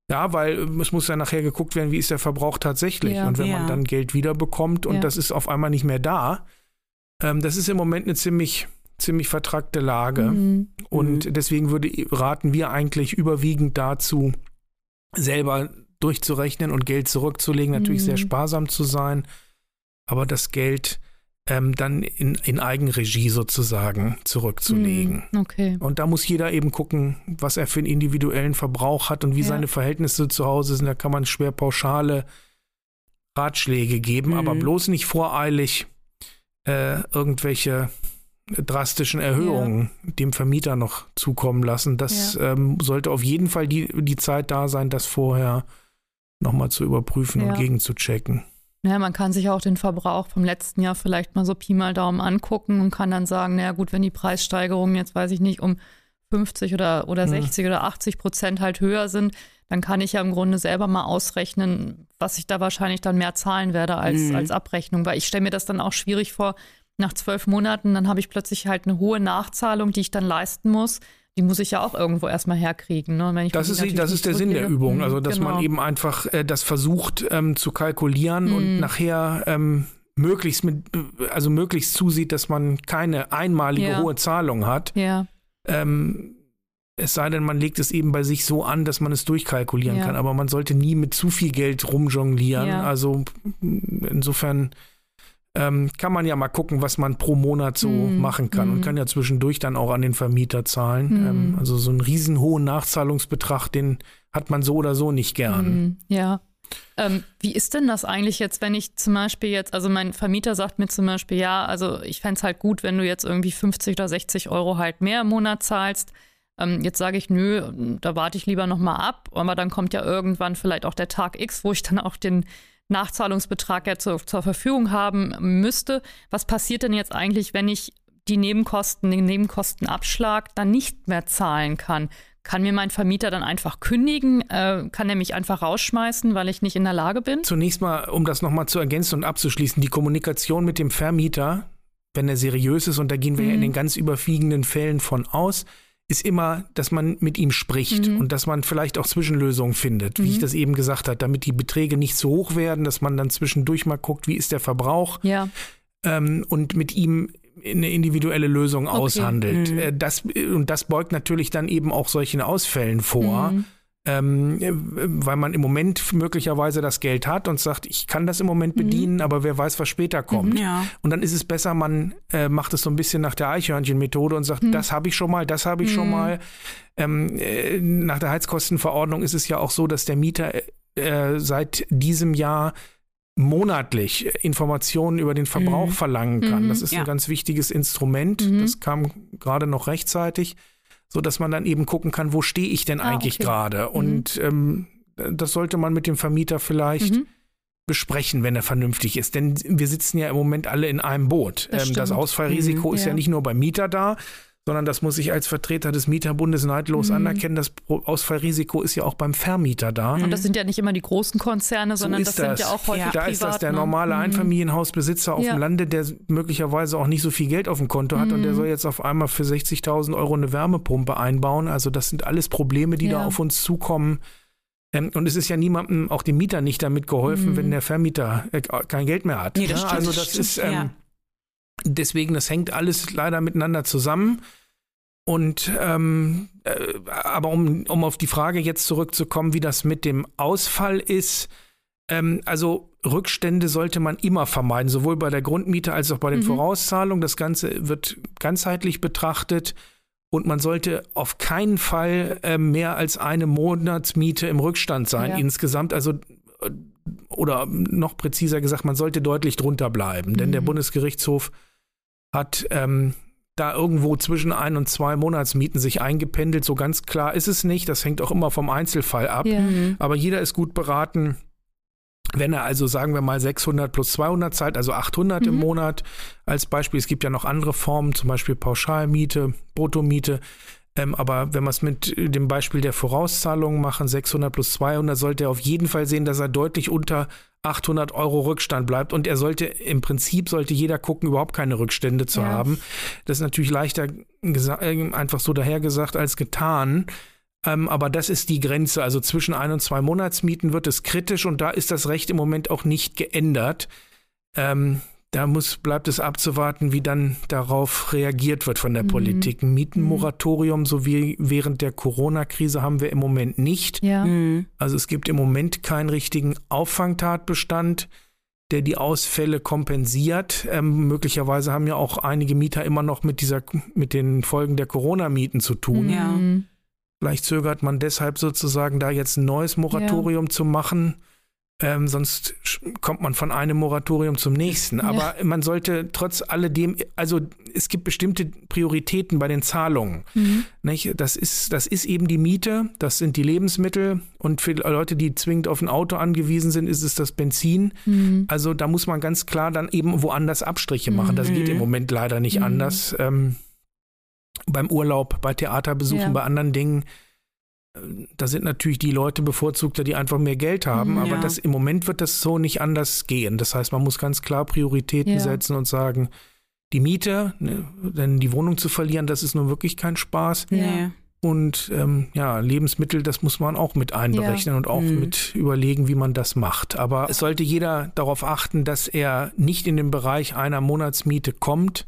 Ja, weil ähm, es muss ja nachher geguckt werden, wie ist der Verbrauch tatsächlich. Ja, und wenn ja. man dann Geld wiederbekommt und ja. das ist auf einmal nicht mehr da, ähm, das ist im Moment eine ziemlich ziemlich vertrackte Lage. Mhm. Und mhm. deswegen würde, raten wir eigentlich überwiegend dazu, selber durchzurechnen und Geld zurückzulegen, natürlich mhm. sehr sparsam zu sein, aber das Geld ähm, dann in, in Eigenregie sozusagen zurückzulegen. Mhm. Okay. Und da muss jeder eben gucken, was er für einen individuellen Verbrauch hat und wie ja. seine Verhältnisse zu Hause sind. Da kann man schwer pauschale Ratschläge geben, mhm. aber bloß nicht voreilig äh, irgendwelche drastischen Erhöhungen ja. dem Vermieter noch zukommen lassen. Das ja. ähm, sollte auf jeden Fall die, die Zeit da sein, das vorher nochmal zu überprüfen ja. und gegenzuchecken. Ja, man kann sich auch den Verbrauch vom letzten Jahr vielleicht mal so Pi mal Daumen angucken und kann dann sagen, naja gut, wenn die Preissteigerungen jetzt, weiß ich nicht, um 50 oder, oder 60 mhm. oder 80 Prozent halt höher sind, dann kann ich ja im Grunde selber mal ausrechnen, was ich da wahrscheinlich dann mehr zahlen werde als, mhm. als Abrechnung. Weil ich stelle mir das dann auch schwierig vor, nach zwölf Monaten, dann habe ich plötzlich halt eine hohe Nachzahlung, die ich dann leisten muss. Die muss ich ja auch irgendwo erstmal herkriegen. Ne? das ist, das ist der Sinn der Übung, also dass genau. man eben einfach äh, das versucht ähm, zu kalkulieren mhm. und nachher ähm, möglichst mit, also möglichst zusieht, dass man keine einmalige ja. hohe Zahlung hat. Ja. Ähm, es sei denn, man legt es eben bei sich so an, dass man es durchkalkulieren ja. kann. Aber man sollte nie mit zu viel Geld rumjonglieren. Also insofern ähm, kann man ja mal gucken, was man pro Monat so mm. machen kann mm. und mhm. kann ja zwischendurch dann auch an den Vermieter zahlen. Mm. Ähm, also so einen riesen hohen Nachzahlungsbetrag, den hat man so oder so nicht gern. Mhm. Ja. Ähm, wie ist denn das eigentlich jetzt, wenn ich zum Beispiel jetzt, also mein Vermieter sagt mir zum Beispiel, ja, also ich fände es halt gut, wenn du jetzt irgendwie 50 oder 60 Euro halt mehr im Monat zahlst. Ähm, jetzt sage ich, nö, da warte ich lieber nochmal ab, aber dann kommt ja irgendwann vielleicht auch der Tag X, wo ich dann auch den Nachzahlungsbetrag ja zur, zur Verfügung haben müsste. Was passiert denn jetzt eigentlich, wenn ich die Nebenkosten, den Nebenkostenabschlag dann nicht mehr zahlen kann? Kann mir mein Vermieter dann einfach kündigen? Äh, kann er mich einfach rausschmeißen, weil ich nicht in der Lage bin? Zunächst mal, um das nochmal zu ergänzen und abzuschließen, die Kommunikation mit dem Vermieter, wenn er seriös ist, und da gehen wir mhm. ja in mhm. den ganz überwiegenden Fällen von aus, ist immer, dass man mit ihm spricht mhm. und dass man vielleicht auch Zwischenlösungen findet, wie ich mhm. das eben gesagt habe, damit die Beträge nicht zu hoch werden, dass man dann zwischendurch mal guckt, wie ist der Verbrauch ja. ähm, und mit ihm eine individuelle Lösung okay. aushandelt. Mhm. Äh, das, und das beugt natürlich dann eben auch solchen Ausfällen vor. Mhm ähm, weil man im Moment möglicherweise das Geld hat und sagt, ich kann das im Moment mhm. bedienen, mhm. aber wer weiß, was später kommt. Mhm, ja. Und dann ist es besser, man äh, macht es so ein bisschen nach der Eichhörnchen-Methode und sagt, mhm. das habe ich schon mal, das habe ich schon mhm. mal. Ähm, äh, nach der Heizkostenverordnung ist es ja auch so, dass der Mieter äh, seit diesem Jahr monatlich Informationen über den Verbrauch verlangen kann. Das ist ja. ein ganz wichtiges Instrument. Das kam gerade noch rechtzeitig so dass man dann eben gucken kann, wo stehe ich denn ah, eigentlich okay. gerade? Mhm. Und ähm, das sollte man mit dem Vermieter vielleicht mhm. besprechen, wenn er vernünftig ist. Denn wir sitzen ja im Moment alle in einem Boot. Das, ähm, das Ausfallrisiko mhm, ist ja. ja nicht nur beim Mieter da, sondern das muss ich als Vertreter des Mieterbundes neidlos mhm. anerkennen. Das Ausfallrisiko ist ja auch beim Vermieter da. Und das sind ja nicht immer die großen Konzerne, sondern so das, das, sind ja auch häufig ja. Da privat, ist das der normale mhm. Einfamilienhausbesitzer auf ja. dem Lande, der möglicherweise auch nicht so viel Geld auf dem Konto hat mhm. und der mhm. soll jetzt auf einmal für 60.000 Euro eine Wärmepumpe einbauen. Also das sind alles Probleme, die ja. da auf uns zukommen. Ähm, und es ist ja niemandem, auch dem Mieter nicht damit geholfen, mhm. wenn der Vermieter äh, kein Geld mehr hat. Nee, das stimmt, also das, das ist... Ähm, Deswegen, das hängt alles leider miteinander zusammen. Und ähm, äh, aber um, um auf die Frage jetzt zurückzukommen, wie das mit dem Ausfall ist, ähm, also Rückstände sollte man immer vermeiden, sowohl bei der Grundmiete als auch bei den mhm. Vorauszahlungen. Das Ganze wird ganzheitlich betrachtet und man sollte auf keinen Fall äh, mehr als eine Monatsmiete im Rückstand sein ja. insgesamt. Also äh, oder noch präziser gesagt, man sollte deutlich drunter bleiben, mhm. denn der mhm. Bundesgerichtshof hat ähm, da irgendwo zwischen ein und zwei Monatsmieten sich eingependelt. So ganz klar ist es nicht. Das hängt auch immer vom Einzelfall ab. Ja. Mhm. Aber jeder ist gut beraten, wenn er also, sagen wir mal, 600 plus 200 zahlt, also 800 mhm. im Monat als Beispiel. Es gibt ja noch andere Formen, zum Beispiel Pauschalmiete, Bruttomiete. Ähm, aber wenn wir es mit dem Beispiel der Vorauszahlungen machen, 600 plus 200, sollte er auf jeden Fall sehen, dass er deutlich unter 800 Euro Rückstand bleibt. Und er sollte, im Prinzip sollte jeder gucken, überhaupt keine Rückstände zu ja. haben. Das ist natürlich leichter äh, einfach so dahergesagt als getan. Ähm, aber das ist die Grenze. Also zwischen ein und zwei Monatsmieten wird es kritisch und da ist das Recht im Moment auch nicht geändert. Ähm, da muss, bleibt es abzuwarten, wie dann darauf reagiert wird von der mhm. Politik. Ein Mietenmoratorium, so wie während der Corona-Krise, haben wir im Moment nicht. Ja. Mhm. Also es gibt im Moment keinen richtigen Auffangtatbestand, der die Ausfälle kompensiert. Ähm, möglicherweise haben ja auch einige Mieter immer noch mit dieser, mit den Folgen der Corona-Mieten zu tun. Ja. Mhm. Vielleicht zögert man deshalb sozusagen da jetzt ein neues Moratorium ja. zu machen ähm, sonst kommt man von einem Moratorium zum nächsten. Aber ja. man sollte trotz alledem, also es gibt bestimmte Prioritäten bei den Zahlungen. Mhm. Nicht? Das, ist, das ist eben die Miete, das sind die Lebensmittel und für Leute, die zwingend auf ein Auto angewiesen sind, ist es das Benzin. Mhm. Also da muss man ganz klar dann eben woanders Abstriche machen. Das geht im mhm. Moment leider nicht mhm. anders. Ähm, beim Urlaub, bei Theaterbesuchen, ja. bei anderen Dingen da sind natürlich die Leute bevorzugter, die einfach mehr Geld haben, mhm, aber ja. das, im Moment wird das so nicht anders gehen. Das heißt, man muss ganz klar Prioritäten ja. setzen und sagen, die Miete, ne, denn die Wohnung zu verlieren, das ist nun wirklich kein Spaß. Ja. Und ähm, ja, Lebensmittel, das muss man auch mit einberechnen und auch mhm. mit überlegen, wie man das macht. Aber es sollte jeder darauf achten, dass er nicht in den Bereich einer Monatsmiete kommt,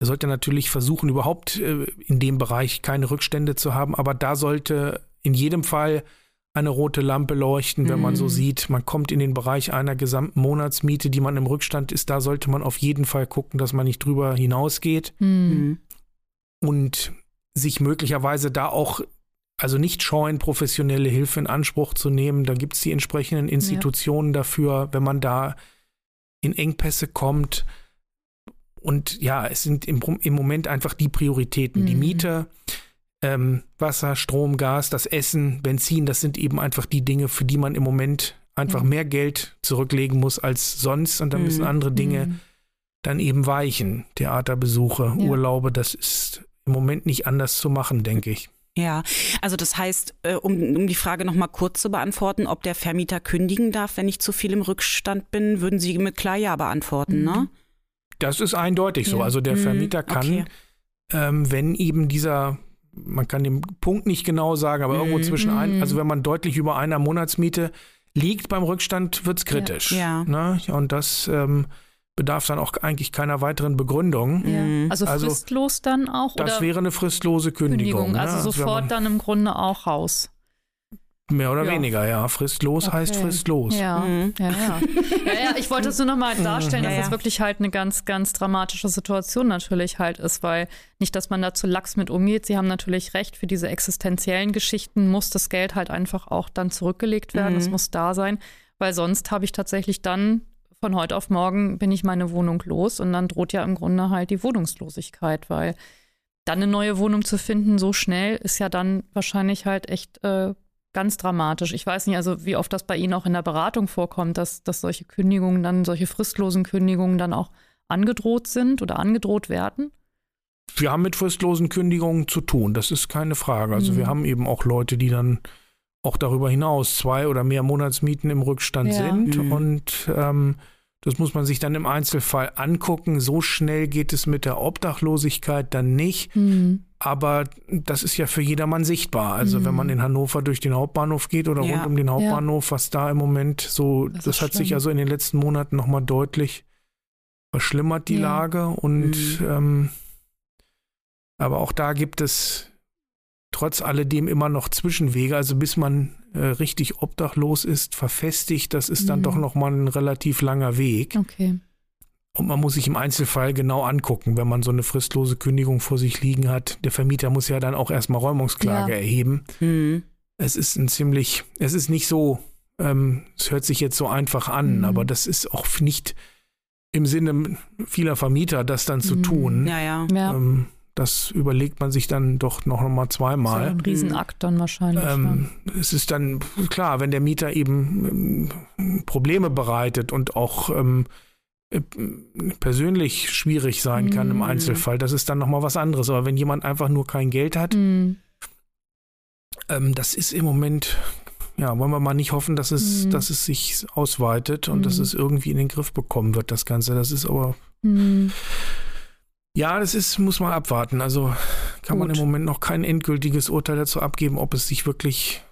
er sollte natürlich versuchen, überhaupt äh, in dem Bereich keine Rückstände zu haben, aber da sollte in jedem Fall eine rote Lampe leuchten, wenn mhm. man so mhm. sieht, man kommt in den Bereich einer gesamten Monatsmiete, die man im Rückstand ist. Da sollte man auf jeden Fall gucken, dass man nicht drüber hinausgeht mhm. und sich möglicherweise da auch, also nicht scheuen, professionelle Hilfe in Anspruch zu nehmen. Da gibt es die entsprechenden Institutionen ja. dafür, wenn man da in Engpässe kommt. Und ja, es sind im, im Moment einfach die Prioritäten. Mhm. Die Miete, ähm, Wasser, Strom, Gas, das Essen, Benzin, das sind eben einfach die Dinge, für die man im Moment einfach mhm. mehr Geld zurücklegen muss als sonst. Und dann müssen mhm. andere Dinge mhm. dann eben weichen. Theaterbesuche, ja. Urlaube, das ist im Moment nicht anders zu machen, denke ich. Ja, also das heißt, äh, um, um die Frage nochmal kurz zu beantworten, ob der Vermieter kündigen darf, wenn ich zu viel im Rückstand bin, würden Sie mit klar Ja beantworten, ne? Das ist eindeutig so. Also der Vermieter kann, okay. ähm, wenn eben dieser man kann den Punkt nicht genau sagen, aber irgendwo mhm. zwischen ein, also wenn man deutlich über einer Monatsmiete liegt beim Rückstand, wird es kritisch. Ja. Ne? Und das ähm, bedarf dann auch eigentlich keiner weiteren Begründung. Ja. Mhm. Also, also fristlos dann auch? Das oder? wäre eine fristlose Kündigung. Kündigung also ne? sofort dann im Grunde auch raus. Mehr oder ja. weniger, ja. Fristlos okay. heißt fristlos. Ja. Mhm. Ja, ja. ja, ja. Ich wollte es nur nochmal mhm. darstellen, dass es wirklich halt eine ganz, ganz dramatische Situation natürlich halt ist, weil nicht, dass man da zu lax mit umgeht. Sie haben natürlich recht, für diese existenziellen Geschichten muss das Geld halt einfach auch dann zurückgelegt werden. Es mhm. muss da sein, weil sonst habe ich tatsächlich dann von heute auf morgen bin ich meine Wohnung los und dann droht ja im Grunde halt die Wohnungslosigkeit, weil dann eine neue Wohnung zu finden so schnell ist ja dann wahrscheinlich halt echt äh, ganz dramatisch. Ich weiß nicht, also wie oft das bei Ihnen auch in der Beratung vorkommt, dass, dass solche Kündigungen dann, solche fristlosen Kündigungen dann auch angedroht sind oder angedroht werden? Wir haben mit fristlosen Kündigungen zu tun, das ist keine Frage. Also mhm. wir haben eben auch Leute, die dann auch darüber hinaus zwei oder mehr Monatsmieten im Rückstand ja. sind mhm. und ähm, das muss man sich dann im Einzelfall angucken. So schnell geht es mit der Obdachlosigkeit dann nicht. Mhm. Aber das ist ja für jedermann sichtbar. Also mhm. wenn man in Hannover durch den Hauptbahnhof geht oder ja. rund um den Hauptbahnhof, ja. was da im Moment so, das, das hat schlimm. sich also in den letzten Monaten nochmal deutlich verschlimmert, die ja. Lage. Und mhm. ähm, aber auch da gibt es trotz alledem immer noch Zwischenwege. Also bis man äh, richtig obdachlos ist, verfestigt, das ist dann mhm. doch nochmal ein relativ langer Weg. Okay. Und man muss sich im Einzelfall genau angucken, wenn man so eine fristlose Kündigung vor sich liegen hat. Der Vermieter muss ja dann auch erstmal Räumungsklage ja. erheben. Mhm. Es ist ein ziemlich, es ist nicht so, ähm, es hört sich jetzt so einfach an, mhm. aber das ist auch nicht im Sinne vieler Vermieter, das dann zu mhm. tun. Ja, ja. ja. Ähm, das überlegt man sich dann doch noch mal zweimal. So ein Riesenakt dann wahrscheinlich. Ähm, es ist dann klar, wenn der Mieter eben ähm, Probleme bereitet und auch ähm, äh, persönlich schwierig sein kann mm. im mhm. Einzelfall, das ist dann noch mal was anderes. Aber wenn jemand einfach nur kein Geld hat, mm. ähm, das ist im Moment ja, wollen wir mal nicht hoffen, dass es, mm. dass es sich ausweitet und mm. dass mhm. es irgendwie in den Griff bekommen wird, das Ganze. Das ist aber mm. Ja, das ist, muss man abwarten. Also kann Gut. man im Moment noch kein endgültiges Urteil dazu abgeben, ob es sich wirklich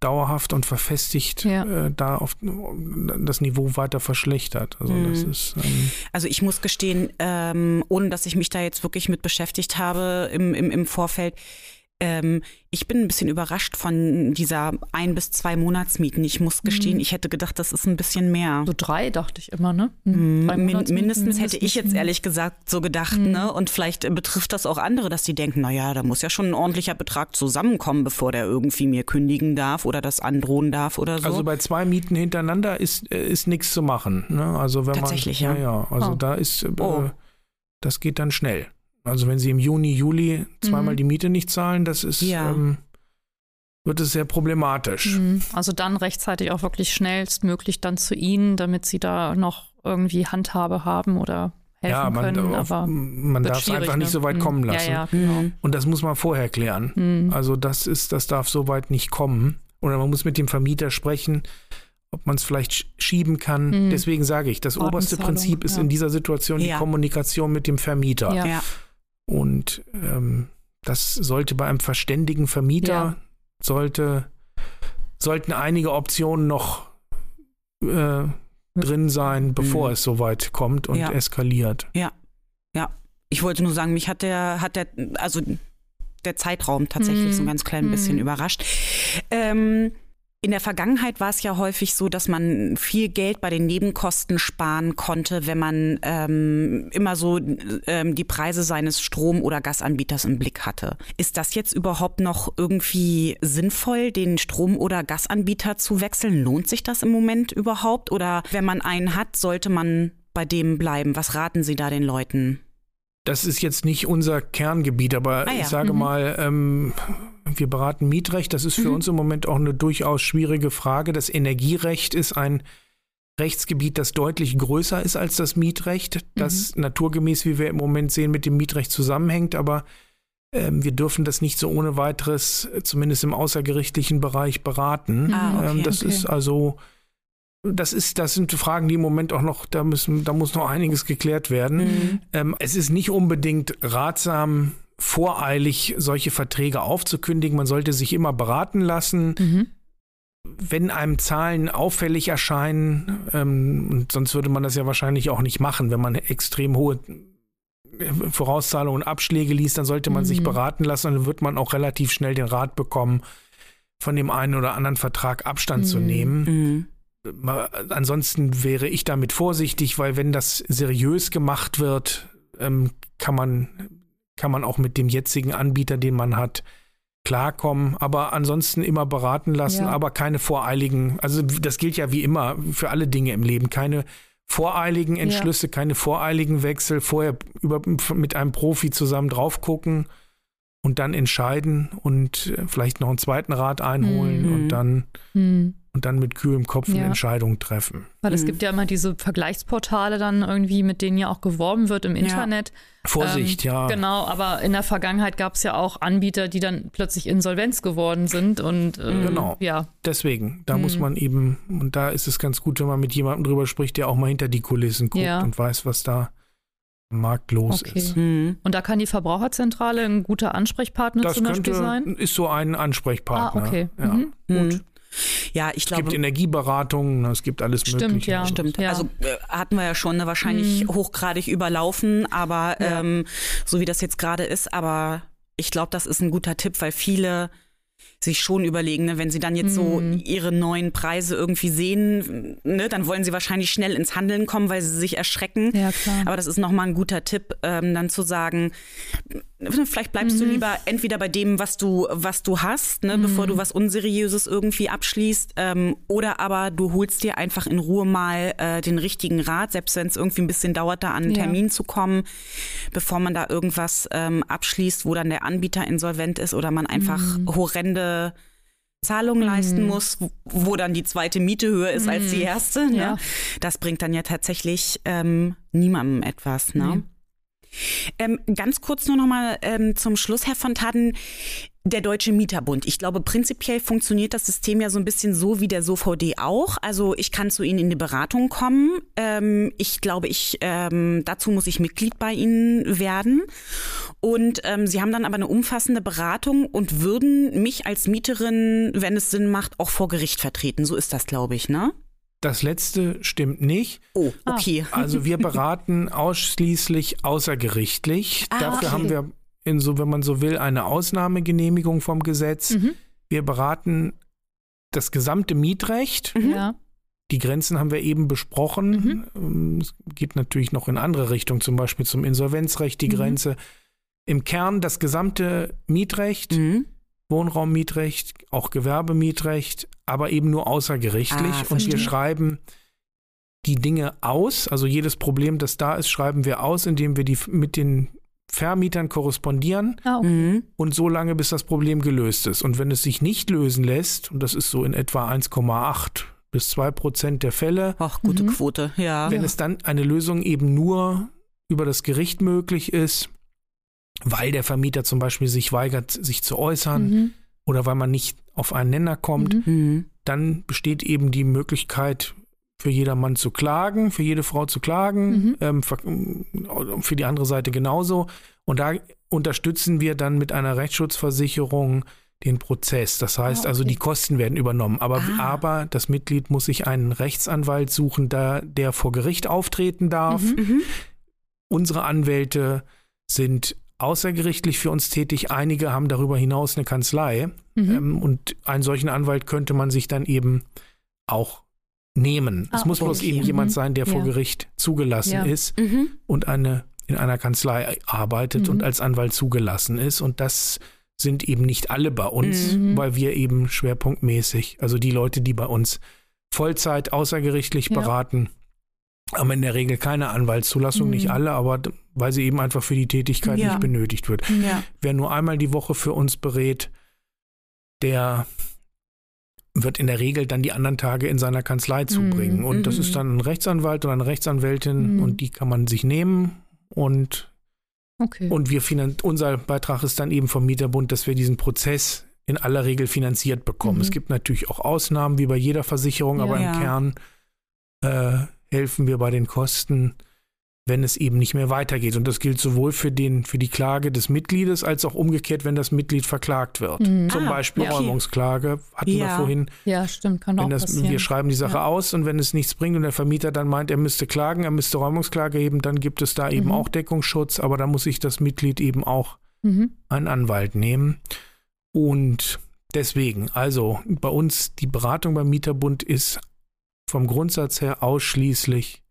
dauerhaft und verfestigt ja. äh, da auf das Niveau weiter verschlechtert. Also mhm. das ist. Ähm also ich muss gestehen, ähm, ohne dass ich mich da jetzt wirklich mit beschäftigt habe im, im, im Vorfeld, ähm, ich bin ein bisschen überrascht von dieser ein bis zwei Monatsmieten. Ich muss gestehen, mhm. ich hätte gedacht, das ist ein bisschen mehr. So drei dachte ich immer, ne? Mhm. Min mindestens, mindestens, hätte ich jetzt ehrlich gesagt so gedacht, mhm. ne? Und vielleicht betrifft das auch andere, dass die denken, na ja, da muss ja schon ein ordentlicher Betrag zusammenkommen, bevor der irgendwie mir kündigen darf oder das androhen darf oder so. Also bei zwei Mieten hintereinander ist äh, ist nichts zu machen. Ne? Also wenn Tatsächlich, man, ja. ja, ja also oh. da ist, äh, oh. das geht dann schnell. Also wenn Sie im Juni, Juli zweimal mhm. die Miete nicht zahlen, das ist, ja. ähm, wird es sehr problematisch. Mhm. Also dann rechtzeitig auch wirklich schnellstmöglich dann zu Ihnen, damit Sie da noch irgendwie Handhabe haben oder helfen ja, man, können. Aber man darf es einfach ne? nicht so weit mhm. kommen lassen. Ja, ja, genau. Und das muss man vorher klären. Mhm. Also das ist, das darf so weit nicht kommen. Oder man muss mit dem Vermieter sprechen ob man es vielleicht schieben kann. Mhm. Deswegen sage ich, das oberste Prinzip ist ja. in dieser Situation die Kommunikation mit dem Vermieter. Ja. Und ähm, das sollte bei einem verständigen Vermieter, ja. sollte, sollten einige Optionen noch äh, drin sein, bevor mhm. es soweit kommt und ja. eskaliert. Ja, ja. Ich wollte nur sagen, mich hat der, hat der, also der Zeitraum tatsächlich mhm. so ein ganz klein bisschen mhm. überrascht. Ähm, in der Vergangenheit war es ja häufig so, dass man viel Geld bei den Nebenkosten sparen konnte, wenn man ähm, immer so ähm, die Preise seines Strom- oder Gasanbieters im Blick hatte. Ist das jetzt überhaupt noch irgendwie sinnvoll, den Strom- oder Gasanbieter zu wechseln? Lohnt sich das im Moment überhaupt? Oder wenn man einen hat, sollte man bei dem bleiben? Was raten Sie da den Leuten? Das ist jetzt nicht unser Kerngebiet, aber ah ja. ich sage mhm. mal, ähm, wir beraten Mietrecht. Das ist für mhm. uns im Moment auch eine durchaus schwierige Frage. Das Energierecht ist ein Rechtsgebiet, das deutlich größer ist als das Mietrecht, das mhm. naturgemäß, wie wir im Moment sehen, mit dem Mietrecht zusammenhängt. Aber ähm, wir dürfen das nicht so ohne weiteres, zumindest im außergerichtlichen Bereich, beraten. Ah, okay, ähm, das okay. ist also das ist, das sind Fragen, die im Moment auch noch, da müssen, da muss noch einiges geklärt werden. Mhm. Ähm, es ist nicht unbedingt ratsam, voreilig solche Verträge aufzukündigen. Man sollte sich immer beraten lassen. Mhm. Wenn einem Zahlen auffällig erscheinen, ähm, und sonst würde man das ja wahrscheinlich auch nicht machen, wenn man extrem hohe äh, Vorauszahlungen und Abschläge liest, dann sollte man mhm. sich beraten lassen und dann wird man auch relativ schnell den Rat bekommen, von dem einen oder anderen Vertrag Abstand mhm. zu nehmen. Ansonsten wäre ich damit vorsichtig, weil wenn das seriös gemacht wird, ähm, kann man kann man auch mit dem jetzigen Anbieter, den man hat, klarkommen. Aber ansonsten immer beraten lassen, ja. aber keine voreiligen. Also das gilt ja wie immer für alle Dinge im Leben. Keine voreiligen Entschlüsse, ja. keine voreiligen Wechsel. Vorher über, mit einem Profi zusammen drauf gucken und dann entscheiden und äh, vielleicht noch einen zweiten Rat einholen mhm. und dann mhm und dann mit kühlem Kopf ja. eine Entscheidung treffen. Weil es mhm. gibt ja immer diese Vergleichsportale dann irgendwie, mit denen ja auch geworben wird im Internet. Ja. Vorsicht, ähm, ja. Genau, aber in der Vergangenheit gab es ja auch Anbieter, die dann plötzlich Insolvenz geworden sind und äh, genau. Ja. Deswegen, da mhm. muss man eben und da ist es ganz gut, wenn man mit jemandem drüber spricht, der auch mal hinter die Kulissen guckt ja. und weiß, was da marktlos okay. ist. Mhm. Und da kann die Verbraucherzentrale ein guter Ansprechpartner das zum Beispiel sein? Ist so ein Ansprechpartner. Ah, okay. Ja. Mhm. Gut. Ja, ich glaube. Es gibt Energieberatungen, es gibt alles stimmt, Mögliche. Ja. Stimmt, ja. Also äh, hatten wir ja schon ne, wahrscheinlich mhm. hochgradig überlaufen, aber ja. ähm, so wie das jetzt gerade ist, aber ich glaube, das ist ein guter Tipp, weil viele sich schon überlegen, ne? wenn sie dann jetzt so mhm. ihre neuen Preise irgendwie sehen, ne? dann wollen sie wahrscheinlich schnell ins Handeln kommen, weil sie sich erschrecken. Ja, klar. Aber das ist nochmal ein guter Tipp, ähm, dann zu sagen, vielleicht bleibst mhm. du lieber entweder bei dem, was du, was du hast, ne? Mhm. bevor du was Unseriöses irgendwie abschließt, ähm, oder aber du holst dir einfach in Ruhe mal äh, den richtigen Rat, selbst wenn es irgendwie ein bisschen dauert, da an einen ja. Termin zu kommen, bevor man da irgendwas ähm, abschließt, wo dann der Anbieter insolvent ist oder man einfach mhm. horrende Zahlungen leisten mhm. muss, wo dann die zweite Miete höher ist mhm. als die mhm. erste. Ne? Ja. Das bringt dann ja tatsächlich ähm, niemandem etwas. Ne? Nee. Ähm, ganz kurz nur noch mal ähm, zum Schluss, Herr Fontaden. Der Deutsche Mieterbund. Ich glaube, prinzipiell funktioniert das System ja so ein bisschen so wie der SOVD auch. Also ich kann zu Ihnen in die Beratung kommen. Ähm, ich glaube, ich ähm, dazu muss ich Mitglied bei Ihnen werden. Und ähm, Sie haben dann aber eine umfassende Beratung und würden mich als Mieterin, wenn es Sinn macht, auch vor Gericht vertreten. So ist das, glaube ich, ne? Das letzte stimmt nicht. Oh, okay. Also wir beraten ausschließlich außergerichtlich. Ah, Dafür okay. haben wir in so, wenn man so will, eine Ausnahmegenehmigung vom Gesetz. Mhm. Wir beraten das gesamte Mietrecht. Mhm. Ja. Die Grenzen haben wir eben besprochen. Mhm. Ähm, es geht natürlich noch in andere Richtungen, zum Beispiel zum Insolvenzrecht die mhm. Grenze. Im Kern das gesamte Mietrecht, mhm. Wohnraummietrecht, auch Gewerbemietrecht, aber eben nur außergerichtlich. Ah, und wir schreiben die Dinge aus. Also jedes Problem, das da ist, schreiben wir aus, indem wir die mit den Vermietern korrespondieren okay. Mhm. und so lange, bis das Problem gelöst ist. Und wenn es sich nicht lösen lässt, und das ist so in etwa 1,8 bis 2 Prozent der Fälle. Ach, gute mhm. Quote, ja. Wenn es dann eine Lösung eben nur über das Gericht möglich ist, weil der Vermieter zum Beispiel sich weigert, sich zu äußern mhm. oder weil man nicht auf einen Nenner kommt, mhm. mhm. dann besteht eben die Möglichkeit, für jedermann zu klagen, für jede Frau zu klagen, mhm. ähm, für die andere Seite genauso. Und da unterstützen wir dann mit einer Rechtsschutzversicherung den Prozess. Das heißt oh, okay. also, die Kosten werden übernommen. Aber, ah. aber das Mitglied muss sich einen Rechtsanwalt suchen, da, der vor Gericht auftreten darf. Mhm. mhm. Unsere Anwälte sind außergerichtlich für uns tätig. Einige haben darüber hinaus eine Kanzlei. Mhm. Ähm, und einen solchen Anwalt könnte man sich dann eben auch nehmen. Ah, es muss okay. bloß eben mhm. jemand sein, der ja. vor Gericht zugelassen ja. ist mhm. und eine in einer Kanzlei arbeitet mhm. und als Anwalt zugelassen ist. Und das sind eben nicht alle bei uns, mhm. weil wir eben schwerpunktmäßig, also die Leute, die bei uns Vollzeit außergerichtlich ja. beraten, haben in der Regel keine Anwaltszulassung, nicht mhm. alle, aber weil sie eben einfach für die Tätigkeit nicht benötigt wird. Wer nur einmal die Woche für uns berät, der wird in der Regel dann die anderen Tage in seiner Kanzlei zubringen. Mm, und das ist mhm. dann ein Rechtsanwalt oder eine Rechtsanwältin mm. und die kann man sich nehmen und, okay. und wir unser Beitrag ist dann eben vom Mieterbund, dass wir diesen Prozess in aller Regel finanziert bekommen. Mm. Es gibt natürlich auch Ausnahmen, wie bei jeder Versicherung, ja, aber im ja. Kern äh, helfen wir bei den Kosten wenn es eben nicht mehr weitergeht. Und das gilt sowohl für, den, für die Klage des Mitgliedes als auch umgekehrt, wenn das Mitglied verklagt wird. Mhm. Zum ah, Beispiel ja. Räumungsklage hatten ja. wir vorhin. Ja, stimmt, kann auch das, passieren. Wir schreiben die Sache ja. aus und wenn es nichts bringt und der Vermieter dann meint, er müsste klagen, er müsste Räumungsklage heben, dann gibt es da eben mhm. auch Deckungsschutz, aber da muss sich das Mitglied eben auch mhm. einen Anwalt nehmen. Und deswegen, also bei uns die Beratung beim Mieterbund ist vom Grundsatz her ausschließlich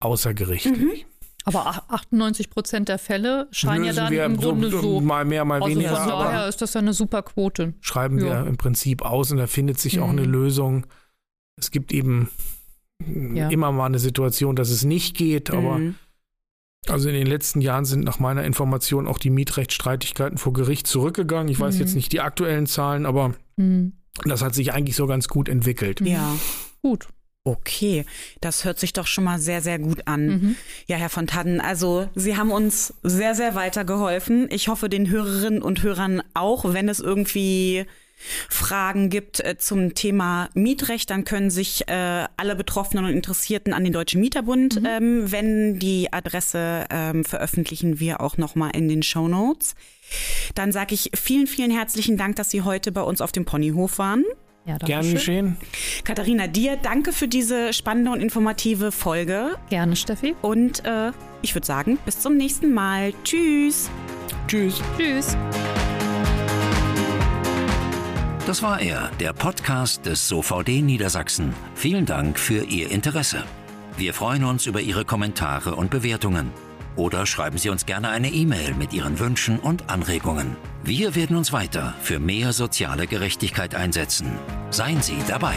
außergerichtlich. Mhm. Aber 98 Prozent der Fälle scheinen ja dann im Grunde so, so, mal mehr, mal weniger. Also von daher ist das ja eine super Quote. Schreiben ja. wir im Prinzip aus und da findet sich mhm. auch eine mhm. Lösung. Es gibt eben ja. immer mal eine Situation, dass es nicht geht, aber mhm. also in den letzten Jahren sind nach meiner Information auch die Mietrechtsstreitigkeiten vor Gericht zurückgegangen. Ich weiß mhm. jetzt nicht die aktuellen Zahlen, aber mhm. das hat sich eigentlich so ganz gut entwickelt. Ja, gut. Okay, das hört sich doch schon mal sehr, sehr gut an. Mhm. Ja, Herr von Tannen, also Sie haben uns sehr, sehr weitergeholfen. Ich hoffe den Hörerinnen und Hörern auch, wenn es irgendwie Fragen gibt äh, zum Thema Mietrecht, dann können sich äh, alle Betroffenen und Interessierten an den Deutschen Mieterbund mhm. ähm, wenden. Die Adresse ähm, veröffentlichen wir auch nochmal in den Show Notes. Dann sage ich vielen, vielen herzlichen Dank, dass Sie heute bei uns auf dem Ponyhof waren. Ja, Gerne geschehen. Katharina, dir danke für diese spannende und informative Folge. Gerne, Steffi. Und äh, ich würde sagen, bis zum nächsten Mal. Tschüss. Tschüss. Tschüss. Das war er, der Podcast des SOVD Niedersachsen. Vielen Dank für Ihr Interesse. Wir freuen uns über Ihre Kommentare und Bewertungen. Oder schreiben Sie uns gerne eine E-Mail mit Ihren Wünschen und Anregungen. Wir werden uns weiter für mehr soziale Gerechtigkeit einsetzen. Seien Sie dabei.